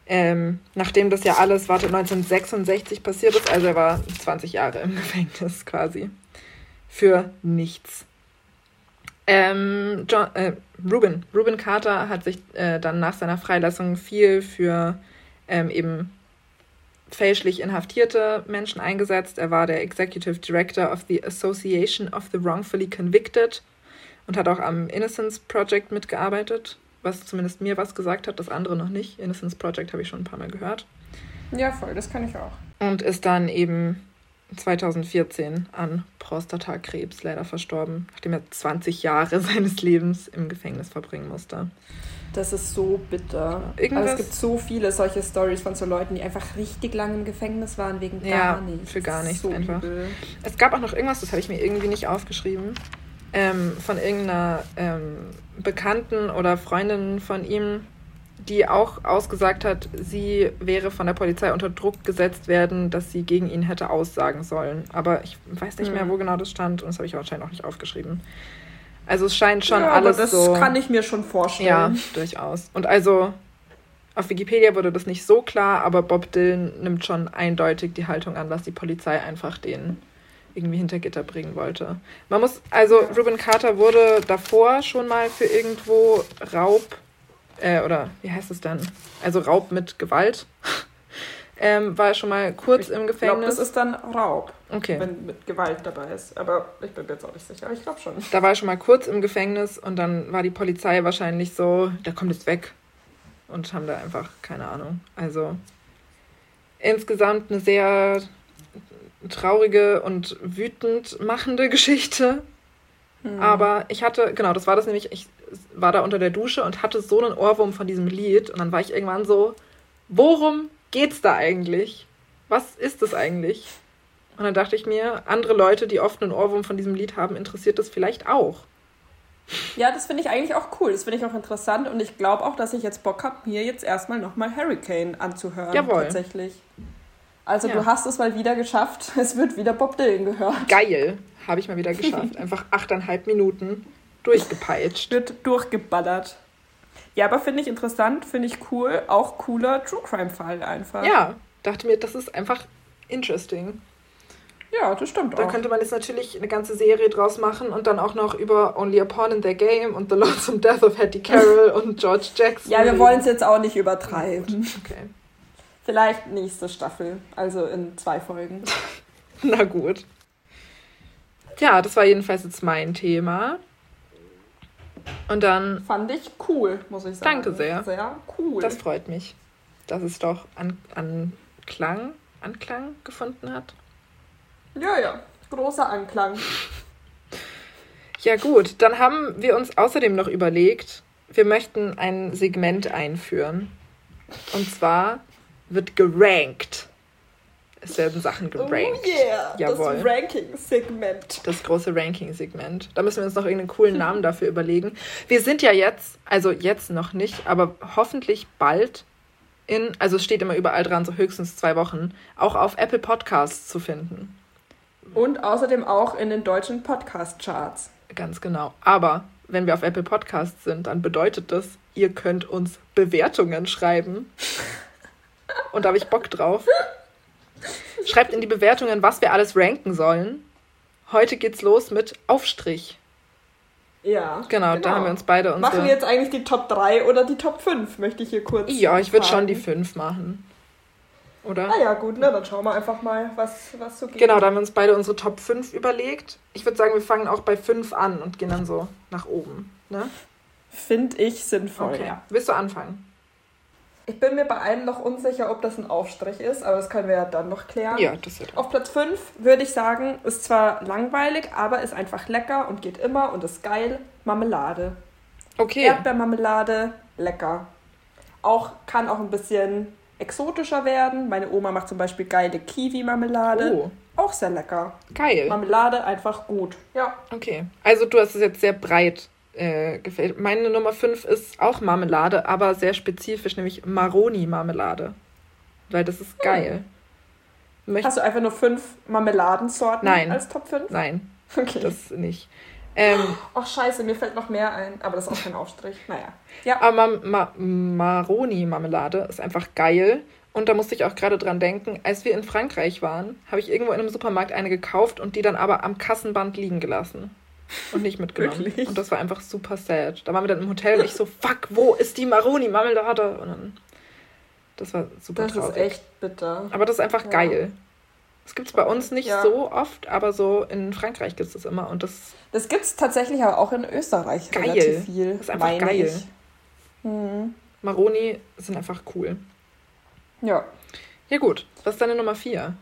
Speaker 1: Ähm, nachdem das ja alles, warte, 1966 passiert ist, also er war 20 Jahre im Gefängnis quasi. Für nichts. Ähm, John, äh, Ruben. Ruben Carter hat sich äh, dann nach seiner Freilassung viel für ähm, eben fälschlich inhaftierte Menschen eingesetzt. Er war der Executive Director of the Association of the Wrongfully Convicted und hat auch am Innocence Project mitgearbeitet, was zumindest mir was gesagt hat, das andere noch nicht. Innocence Project habe ich schon ein paar Mal gehört.
Speaker 2: Ja, voll, das kann ich auch.
Speaker 1: Und ist dann eben 2014 an Prostatakrebs leider verstorben, nachdem er 20 Jahre seines Lebens im Gefängnis verbringen musste.
Speaker 2: Das ist so bitter. Irgendwas also es gibt so viele solche Stories von so Leuten, die einfach richtig lange im Gefängnis waren wegen gar ja, nichts.
Speaker 1: für gar nichts so einfach. Übel. Es gab auch noch irgendwas, das habe ich mir irgendwie nicht aufgeschrieben, ähm, von irgendeiner ähm, Bekannten oder Freundin von ihm, die auch ausgesagt hat, sie wäre von der Polizei unter Druck gesetzt werden, dass sie gegen ihn hätte aussagen sollen. Aber ich weiß nicht mehr, hm. wo genau das stand und das habe ich wahrscheinlich auch nicht aufgeschrieben. Also es scheint schon ja, alles
Speaker 2: aber das
Speaker 1: so.
Speaker 2: Das kann ich mir schon vorstellen.
Speaker 1: Ja, durchaus. Und also auf Wikipedia wurde das nicht so klar, aber Bob Dylan nimmt schon eindeutig die Haltung an, dass die Polizei einfach den irgendwie hinter Gitter bringen wollte. Man muss, also Ruben Carter wurde davor schon mal für irgendwo Raub, äh, oder wie heißt es dann? Also Raub mit Gewalt. ähm, war schon mal kurz ich im Gefängnis. Ich glaube,
Speaker 2: das ist dann Raub, okay. wenn mit Gewalt dabei ist. Aber ich bin mir jetzt auch nicht sicher, aber ich glaube schon.
Speaker 1: Da war er schon mal kurz im Gefängnis und dann war die Polizei wahrscheinlich so, der kommt jetzt weg. Und haben da einfach keine Ahnung. Also insgesamt eine sehr traurige und wütend machende Geschichte. Mhm. Aber ich hatte, genau, das war das nämlich, ich war da unter der Dusche und hatte so einen Ohrwurm von diesem Lied. Und dann war ich irgendwann so, worum geht's da eigentlich? Was ist das eigentlich? Und dann dachte ich mir, andere Leute, die oft einen Ohrwurm von diesem Lied haben, interessiert das vielleicht auch.
Speaker 2: Ja, das finde ich eigentlich auch cool. Das finde ich auch interessant und ich glaube auch, dass ich jetzt Bock habe, mir jetzt erstmal nochmal Hurricane anzuhören. Jawohl. Tatsächlich. Also ja. du hast es mal wieder geschafft. Es wird wieder Bob Dylan gehört.
Speaker 1: Geil. Habe ich mal wieder geschafft. Einfach achteinhalb Minuten durchgepeitscht.
Speaker 2: Wird durchgeballert. Ja, aber finde ich interessant, finde ich cool. Auch cooler True Crime-Fall einfach.
Speaker 1: Ja, dachte mir, das ist einfach interesting.
Speaker 2: Ja, das stimmt
Speaker 1: da auch. Da könnte man jetzt natürlich eine ganze Serie draus machen und dann auch noch über Only a Pawn in their Game und The Lonesome Death of Hattie Carroll und George Jackson.
Speaker 2: Ja, wir wollen es jetzt auch nicht übertreiben. Okay. Vielleicht nächste Staffel, also in zwei Folgen.
Speaker 1: Na gut. Ja, das war jedenfalls jetzt mein Thema. Und dann.
Speaker 2: Fand ich cool, muss ich sagen.
Speaker 1: Danke sehr.
Speaker 2: Sehr cool.
Speaker 1: Das freut mich, dass es doch an, Anklang, Anklang gefunden hat.
Speaker 2: Ja, ja. Großer Anklang.
Speaker 1: Ja, gut. Dann haben wir uns außerdem noch überlegt, wir möchten ein Segment einführen. Und zwar wird gerankt. Es werden Sachen oh gerankt.
Speaker 2: Oh yeah, Jawohl. das Ranking-Segment.
Speaker 1: Das große Ranking-Segment. Da müssen wir uns noch irgendeinen coolen Namen dafür überlegen. Wir sind ja jetzt, also jetzt noch nicht, aber hoffentlich bald in, also es steht immer überall dran, so höchstens zwei Wochen, auch auf Apple Podcasts zu finden.
Speaker 2: Und außerdem auch in den deutschen Podcast-Charts.
Speaker 1: Ganz genau. Aber wenn wir auf Apple Podcasts sind, dann bedeutet das, ihr könnt uns Bewertungen schreiben. Und da habe ich Bock drauf. Schreibt in die Bewertungen, was wir alles ranken sollen. Heute geht's los mit Aufstrich.
Speaker 2: Ja.
Speaker 1: Genau, genau, da haben wir uns beide
Speaker 2: unsere. Machen wir jetzt eigentlich die Top 3 oder die Top 5, möchte ich hier kurz.
Speaker 1: Ja, ich würde schon die 5 machen. Oder?
Speaker 2: Ah ja, gut, ne? Dann schauen wir einfach mal, was, was so geht.
Speaker 1: Genau, da haben wir uns beide unsere Top 5 überlegt. Ich würde sagen, wir fangen auch bei 5 an und gehen dann so nach oben. Ne?
Speaker 2: Finde ich sinnvoll.
Speaker 1: Okay. Ja. Willst du anfangen?
Speaker 2: Ich bin mir bei einem noch unsicher, ob das ein Aufstrich ist, aber das können wir ja dann noch klären.
Speaker 1: Ja, das wird.
Speaker 2: Auf Platz 5 würde ich sagen, ist zwar langweilig, aber ist einfach lecker und geht immer und ist geil. Marmelade.
Speaker 1: Okay.
Speaker 2: Erdbeermarmelade, lecker. Auch kann auch ein bisschen exotischer werden. Meine Oma macht zum Beispiel geile Kiwi-Marmelade. Oh. Auch sehr lecker.
Speaker 1: Geil.
Speaker 2: Marmelade einfach gut. Ja.
Speaker 1: Okay. Also du hast es jetzt sehr breit äh, gefällt. Meine Nummer 5 ist auch Marmelade, aber sehr spezifisch, nämlich Maroni-Marmelade. Weil das ist hm. geil.
Speaker 2: Möcht Hast du einfach nur fünf Marmeladensorten
Speaker 1: Nein.
Speaker 2: als Top 5?
Speaker 1: Nein.
Speaker 2: Okay.
Speaker 1: Das nicht. Ähm,
Speaker 2: Ach scheiße, mir fällt noch mehr ein, aber das ist auch kein Aufstrich. Naja. Ja.
Speaker 1: Aber Ma Maroni-Marmelade ist einfach geil. Und da musste ich auch gerade dran denken, als wir in Frankreich waren, habe ich irgendwo in einem Supermarkt eine gekauft und die dann aber am Kassenband liegen gelassen. Und nicht mitgenommen. Wirklich? Und das war einfach super sad. Da waren wir dann im Hotel und ich so, fuck, wo ist die Maroni-Marmelade? Und dann, das war super
Speaker 2: das traurig. Das ist echt bitter.
Speaker 1: Aber das ist einfach ja. geil. Das gibt es bei uns nicht ja. so oft, aber so in Frankreich gibt es das immer. Und das
Speaker 2: das gibt es tatsächlich aber auch in Österreich geil. relativ viel.
Speaker 1: Das ist einfach geil. Mhm. Maroni sind einfach cool.
Speaker 2: Ja.
Speaker 1: Ja gut, was ist deine Nummer 4?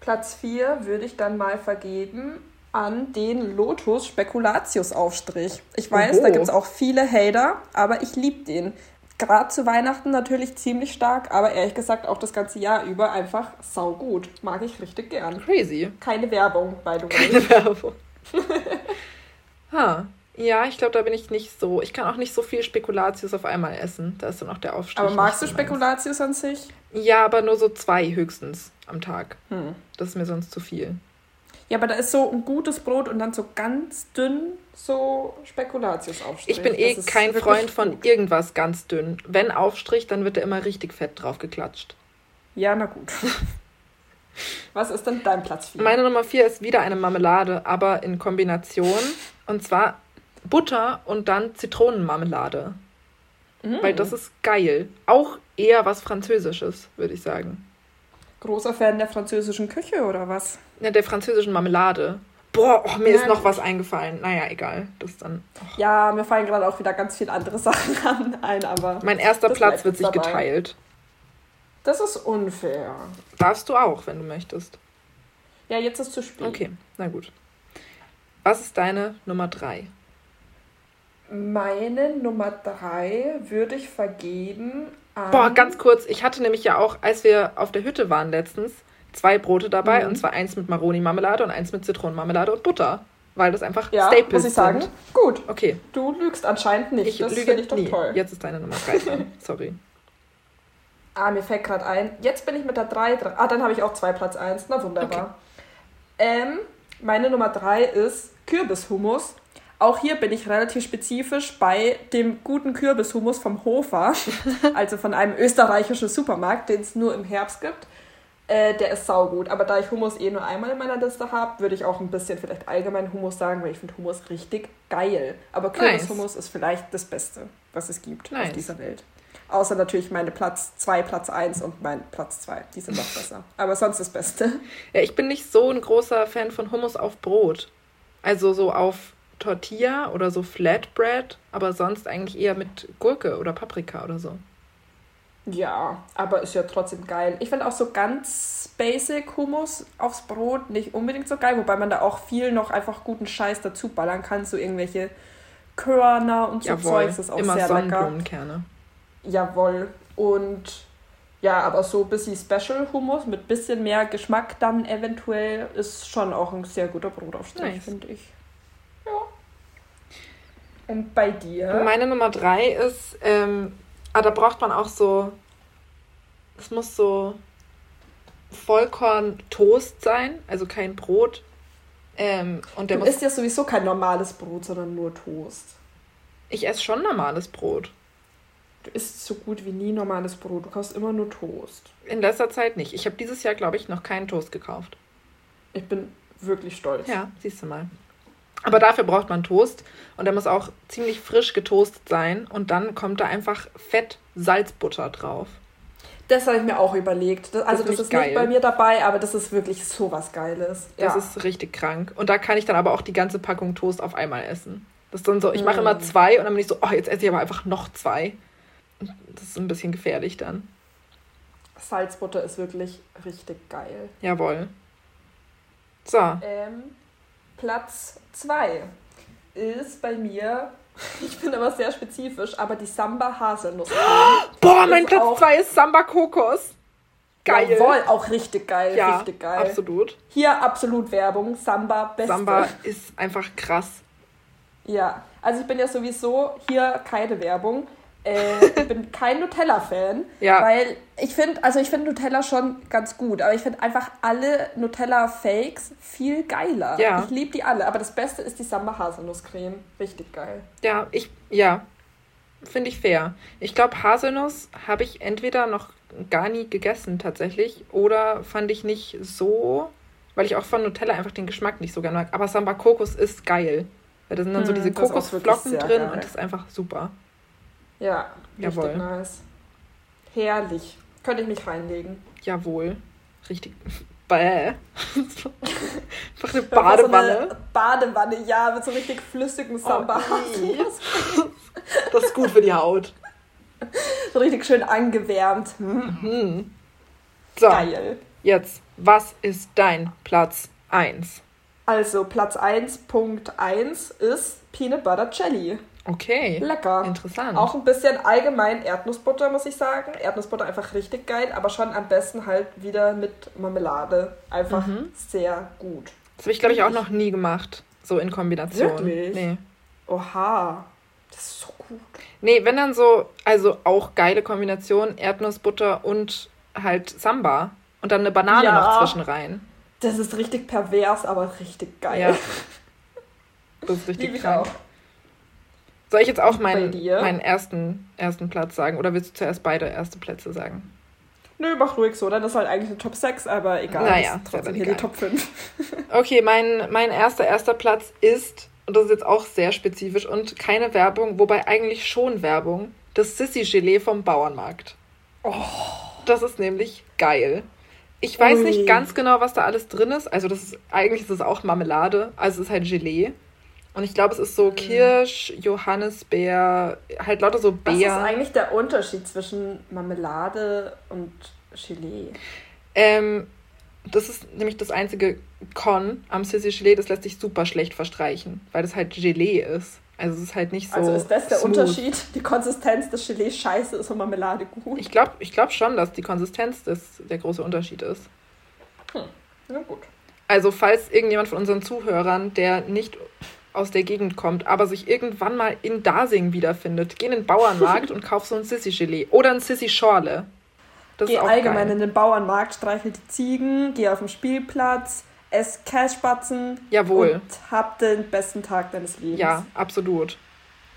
Speaker 2: Platz 4 würde ich dann mal vergeben an den Lotus Spekulatius Aufstrich. Ich weiß, Oho. da gibt es auch viele Hater, aber ich liebe den gerade zu Weihnachten natürlich ziemlich stark, aber ehrlich gesagt auch das ganze Jahr über einfach saugut. Mag ich richtig gern.
Speaker 1: Crazy.
Speaker 2: Keine Werbung, by the way.
Speaker 1: Keine Werbung. ha. Ja, ich glaube, da bin ich nicht so. Ich kann auch nicht so viel Spekulatius auf einmal essen. Da ist dann auch der Aufstrich.
Speaker 2: Aber magst du Spekulatius an sich?
Speaker 1: Ja, aber nur so zwei höchstens am Tag. Hm. Das ist mir sonst zu viel.
Speaker 2: Ja, aber da ist so ein gutes Brot und dann so ganz dünn so Spekulatiusaufstrich.
Speaker 1: Ich bin eh kein Freund von irgendwas ganz dünn. Wenn Aufstrich, dann wird da immer richtig fett drauf geklatscht.
Speaker 2: Ja, na gut. Was ist denn dein Platz
Speaker 1: 4? Meine Nummer 4 ist wieder eine Marmelade, aber in Kombination. Und zwar Butter und dann Zitronenmarmelade. Mm. Weil das ist geil. Auch eher was Französisches, würde ich sagen.
Speaker 2: Großer Fan der französischen Küche oder was?
Speaker 1: Ja, der französischen Marmelade. Boah, oh, mir ja, ist noch was eingefallen. Naja, egal. Das dann.
Speaker 2: Oh. Ja, mir fallen gerade auch wieder ganz viele andere Sachen ein, aber.
Speaker 1: Mein erster Platz wird sich dabei. geteilt.
Speaker 2: Das ist unfair.
Speaker 1: Darfst du auch, wenn du möchtest.
Speaker 2: Ja, jetzt ist zu spät.
Speaker 1: Okay, na gut. Was ist deine Nummer drei?
Speaker 2: Meine Nummer drei würde ich vergeben
Speaker 1: an. Boah, ganz kurz. Ich hatte nämlich ja auch, als wir auf der Hütte waren letztens, zwei Brote dabei. Mhm. Und zwar eins mit Maroni-Marmelade und eins mit Zitronenmarmelade und Butter. Weil das einfach ja, Staples muss ich sagen. Sind.
Speaker 2: Gut.
Speaker 1: Okay.
Speaker 2: Du lügst anscheinend nicht. Ich das
Speaker 1: lüge ich doch nie. toll. Jetzt ist deine Nummer drei Sorry.
Speaker 2: Ah, mir fällt gerade ein. Jetzt bin ich mit der 3 dran. Ah, dann habe ich auch zwei Platz 1. Na wunderbar. Okay. Ähm, meine Nummer 3 ist Kürbishummus. Auch hier bin ich relativ spezifisch bei dem guten Kürbishummus vom Hofer, also von einem österreichischen Supermarkt, den es nur im Herbst gibt. Äh, der ist saugut. Aber da ich Hummus eh nur einmal in meiner Liste habe, würde ich auch ein bisschen vielleicht allgemein Hummus sagen, weil ich finde Hummus richtig geil. Aber Kürbishummus nice. ist vielleicht das Beste, was es gibt nice. auf dieser Welt. Außer natürlich meine Platz 2, Platz 1 und mein Platz 2. Die sind noch besser. Aber sonst das Beste.
Speaker 1: Ja, ich bin nicht so ein großer Fan von Hummus auf Brot. Also so auf Tortilla oder so Flatbread, aber sonst eigentlich eher mit Gurke oder Paprika oder so.
Speaker 2: Ja, aber ist ja trotzdem geil. Ich finde auch so ganz basic Hummus aufs Brot nicht unbedingt so geil, wobei man da auch viel noch einfach guten Scheiß dazu ballern kann, so irgendwelche Körner und so Jawohl, Zeugs. Das ist auch immer sehr lecker. Jawohl. Und ja, aber so ein bisschen Special Hummus mit bisschen mehr Geschmack dann eventuell ist schon auch ein sehr guter Brotaufstrich, nice. finde ich. Ja. Und bei dir?
Speaker 1: Meine Nummer drei ist, ähm, ah, da braucht man auch so, es muss so Vollkorn-Toast sein, also kein Brot. Ähm, und
Speaker 2: der du isst ja sowieso kein normales Brot, sondern nur Toast.
Speaker 1: Ich esse schon normales Brot.
Speaker 2: Du isst so gut wie nie normales Brot. Du kaufst immer nur Toast.
Speaker 1: In letzter Zeit nicht. Ich habe dieses Jahr, glaube ich, noch keinen Toast gekauft.
Speaker 2: Ich bin wirklich stolz.
Speaker 1: Ja, siehst du mal. Aber dafür braucht man Toast und der muss auch ziemlich frisch getoastet sein und dann kommt da einfach Fett Salzbutter drauf.
Speaker 2: Das habe ich mir auch überlegt. Das, also das, das ist nicht bei mir dabei, aber das ist wirklich so was Geiles.
Speaker 1: Das ist richtig krank. Und da kann ich dann aber auch die ganze Packung Toast auf einmal essen. Das ist dann so, ich mache mm. immer zwei und dann bin ich so, oh, jetzt esse ich aber einfach noch zwei. Das ist ein bisschen gefährlich dann.
Speaker 2: Salzbutter ist wirklich richtig geil.
Speaker 1: Jawohl. So.
Speaker 2: Ähm, Platz 2 ist bei mir, ich bin aber sehr spezifisch, aber die Samba Haselnuss.
Speaker 1: Boah, mein Platz 2 ist Samba Kokos.
Speaker 2: Geil. Jawohl, auch richtig geil,
Speaker 1: ja,
Speaker 2: richtig geil.
Speaker 1: absolut.
Speaker 2: Hier absolut Werbung, Samba beste.
Speaker 1: Samba ist einfach krass.
Speaker 2: Ja, also ich bin ja sowieso hier keine Werbung, äh, ich bin kein Nutella-Fan, ja. weil ich finde, also ich finde Nutella schon ganz gut, aber ich finde einfach alle Nutella-Fakes viel geiler. Ja. Ich liebe die alle, aber das Beste ist die Samba Haselnusscreme, richtig geil.
Speaker 1: Ja, ich ja, finde ich fair. Ich glaube Haselnuss habe ich entweder noch gar nie gegessen tatsächlich oder fand ich nicht so, weil ich auch von Nutella einfach den Geschmack nicht so gerne mag. Aber Samba Kokos ist geil, weil da sind dann hm, so diese Kokosflocken drin geil. und das ist einfach super.
Speaker 2: Ja, richtig Jawohl. nice. Herrlich. Könnte ich mich reinlegen.
Speaker 1: Jawohl. Richtig. Bäh. Einfach eine Badewanne. So eine
Speaker 2: Badewanne, ja, mit so richtig flüssigem Samba. Oh,
Speaker 1: das ist gut für die Haut.
Speaker 2: So richtig schön angewärmt. Mhm.
Speaker 1: So, Geil. Jetzt, was ist dein Platz 1?
Speaker 2: Also, Platz 1.1 ist Peanut Butter Jelly.
Speaker 1: Okay.
Speaker 2: Lecker.
Speaker 1: Interessant.
Speaker 2: Auch ein bisschen allgemein Erdnussbutter, muss ich sagen. Erdnussbutter einfach richtig geil, aber schon am besten halt wieder mit Marmelade. Einfach mhm. sehr gut.
Speaker 1: Das habe ich, glaube ich, auch noch nie gemacht. So in Kombination.
Speaker 2: Wirklich? Nee. Oha. Das ist so gut.
Speaker 1: Nee, wenn dann so, also auch geile Kombination, Erdnussbutter und halt Samba. Und dann eine Banane ja. noch zwischen rein.
Speaker 2: Das ist richtig pervers, aber richtig geil. Ja.
Speaker 1: Das ist richtig Lieb krank. Soll ich jetzt auch meinen, meinen ersten, ersten Platz sagen? Oder willst du zuerst beide erste Plätze sagen?
Speaker 2: Nö, mach ruhig so. Dann ist halt eigentlich eine Top 6, aber egal. Naja, ist trotzdem hier
Speaker 1: die Top 5. okay, mein, mein erster, erster Platz ist, und das ist jetzt auch sehr spezifisch und keine Werbung, wobei eigentlich schon Werbung, das Sissy-Gelee vom Bauernmarkt. Oh. Das ist nämlich geil. Ich weiß Ui. nicht ganz genau, was da alles drin ist. Also das ist, eigentlich ist es auch Marmelade, also es ist halt Gelee. Und ich glaube, es ist so mhm. Kirsch, Johannisbeer, halt lauter so Beeren. Was
Speaker 2: ist eigentlich der Unterschied zwischen Marmelade und Gelee?
Speaker 1: Ähm, das ist nämlich das einzige Con am Sissy Gelee, das lässt sich super schlecht verstreichen, weil das halt Gelee ist. Also es ist halt nicht so. Also
Speaker 2: ist das der smooth. Unterschied? Die Konsistenz des Gelees scheiße ist und Marmelade gut?
Speaker 1: Ich glaube ich glaub schon, dass die Konsistenz des, der große Unterschied ist.
Speaker 2: Hm, na gut.
Speaker 1: Also falls irgendjemand von unseren Zuhörern, der nicht aus der Gegend kommt, aber sich irgendwann mal in Dasing wiederfindet, geh in den Bauernmarkt und kauf so ein Sissy-Gelee oder ein Sissy-Schorle.
Speaker 2: Geh allgemein geil. in den Bauernmarkt, streichel die Ziegen, geh auf den Spielplatz, ess Kässpatzen
Speaker 1: Jawohl.
Speaker 2: und hab den besten Tag deines Lebens.
Speaker 1: Ja, absolut.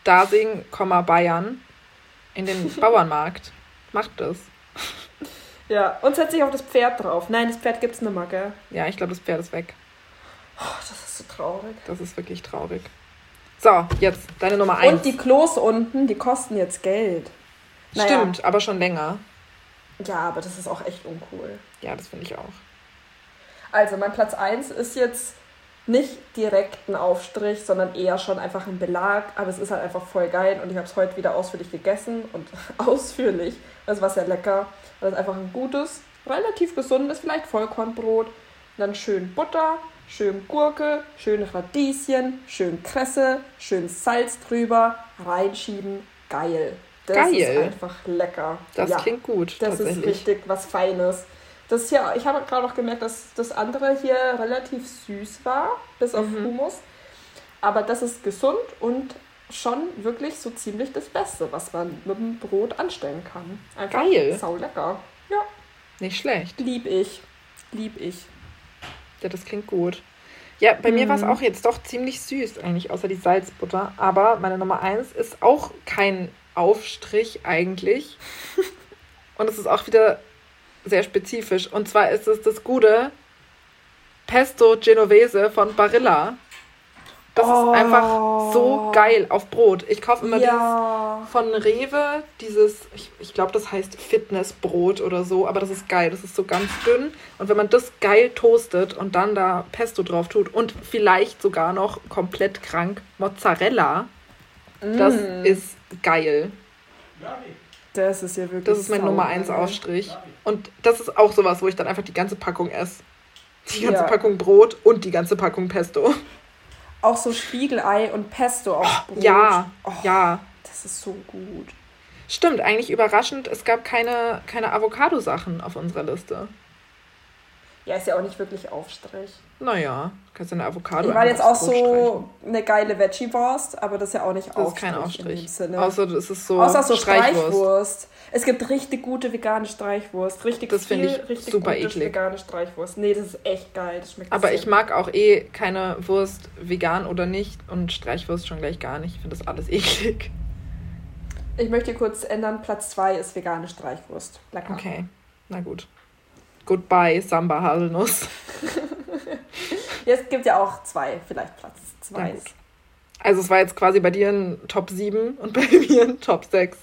Speaker 1: Dasing, Bayern in den Bauernmarkt. Macht das.
Speaker 2: Ja, und setz dich auf das Pferd drauf. Nein, das Pferd gibt's nicht mehr, gell?
Speaker 1: Ja, ich glaube, das Pferd ist weg.
Speaker 2: Oh, das ist so traurig.
Speaker 1: Das ist wirklich traurig. So, jetzt deine Nummer 1.
Speaker 2: Und die Klos unten, die kosten jetzt Geld.
Speaker 1: Naja. Stimmt, aber schon länger.
Speaker 2: Ja, aber das ist auch echt uncool.
Speaker 1: Ja, das finde ich auch.
Speaker 2: Also, mein Platz 1 ist jetzt nicht direkt ein Aufstrich, sondern eher schon einfach ein Belag. Aber es ist halt einfach voll geil und ich habe es heute wieder ausführlich gegessen und ausführlich. Das war sehr lecker. Das ist einfach ein gutes, relativ gesundes, vielleicht Vollkornbrot. Und dann schön Butter, schön Gurke, schön Radieschen, schön Kresse, schön Salz drüber, reinschieben. Geil. Das Geil. ist einfach lecker.
Speaker 1: Das ja, klingt gut.
Speaker 2: Das ist richtig was Feines. Das hier, ich habe gerade auch gemerkt, dass das andere hier relativ süß war, bis auf mhm. Humus. Aber das ist gesund und schon wirklich so ziemlich das Beste, was man mit dem Brot anstellen kann. Einfach Geil. Sau lecker. Ja.
Speaker 1: Nicht schlecht.
Speaker 2: Lieb ich. Lieb ich.
Speaker 1: Ja, das klingt gut. Ja, bei mhm. mir war es auch jetzt doch ziemlich süß, eigentlich, außer die Salzbutter. Aber meine Nummer eins ist auch kein Aufstrich eigentlich. Und es ist auch wieder sehr spezifisch. Und zwar ist es das gute Pesto Genovese von Barilla. Das oh. ist einfach so geil auf Brot. Ich kaufe immer ja. dieses von Rewe, dieses, ich, ich glaube, das heißt Fitnessbrot oder so, aber das ist geil. Das ist so ganz dünn. Und wenn man das geil toastet und dann da Pesto drauf tut und vielleicht sogar noch komplett krank Mozzarella, mm. das ist geil.
Speaker 2: Das ist ja wirklich.
Speaker 1: Das ist mein Nummer 1 Aufstrich. Und das ist auch sowas, wo ich dann einfach die ganze Packung esse. Die ganze ja. Packung Brot und die ganze Packung Pesto.
Speaker 2: Auch so Spiegelei und Pesto auf
Speaker 1: oh, Brot. Ja, oh, ja.
Speaker 2: Das ist so gut.
Speaker 1: Stimmt, eigentlich überraschend, es gab keine, keine Avocado-Sachen auf unserer Liste.
Speaker 2: Ja, ist ja auch nicht wirklich Aufstrich.
Speaker 1: Naja, kannst du eine Avocado
Speaker 2: Ich war jetzt auch so streichen. eine geile Veggie-Wurst, aber das ist ja auch nicht das Aufstrich. Das ist kein Aufstrich.
Speaker 1: Sinne. Außer es ist so,
Speaker 2: Außer so Streichwurst. Streichwurst. Es gibt richtig gute vegane Streichwurst. Richtig
Speaker 1: das finde ich richtig super eklig.
Speaker 2: vegane Streichwurst. Nee, das ist echt geil. Das schmeckt
Speaker 1: aber ich mag auch eh keine Wurst, vegan oder nicht, und Streichwurst schon gleich gar nicht. Ich finde das alles eklig.
Speaker 2: Ich möchte kurz ändern. Platz 2 ist vegane Streichwurst.
Speaker 1: Lecker. Okay, na gut. Goodbye, Samba Haselnuss.
Speaker 2: es gibt ja auch zwei, vielleicht Platz zwei.
Speaker 1: Also es war jetzt quasi bei dir ein Top 7 und bei mir ein Top 6.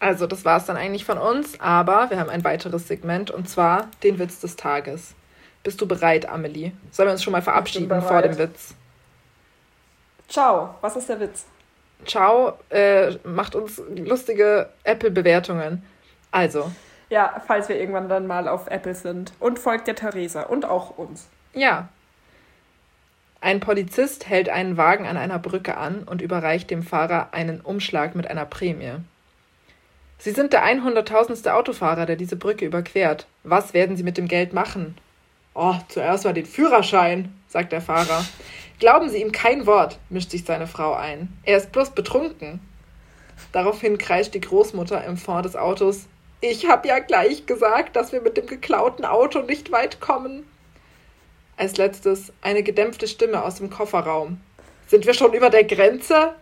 Speaker 1: Also das war es dann eigentlich von uns, aber wir haben ein weiteres Segment und zwar den Witz des Tages. Bist du bereit, Amelie? Sollen wir uns schon mal verabschieden vor dem Witz?
Speaker 2: Ciao, was ist der Witz?
Speaker 1: Ciao, äh, macht uns lustige Apple-Bewertungen. Also,
Speaker 2: ja, falls wir irgendwann dann mal auf Apple sind. Und folgt der Theresa und auch uns.
Speaker 1: Ja. Ein Polizist hält einen Wagen an einer Brücke an und überreicht dem Fahrer einen Umschlag mit einer Prämie. Sie sind der 100.000. Autofahrer, der diese Brücke überquert. Was werden Sie mit dem Geld machen? Oh, zuerst mal den Führerschein, sagt der Fahrer. Glauben Sie ihm kein Wort, mischt sich seine Frau ein. Er ist bloß betrunken. Daraufhin kreischt die Großmutter im Fond des Autos. Ich habe ja gleich gesagt, dass wir mit dem geklauten Auto nicht weit kommen. Als letztes eine gedämpfte Stimme aus dem Kofferraum. Sind wir schon über der Grenze?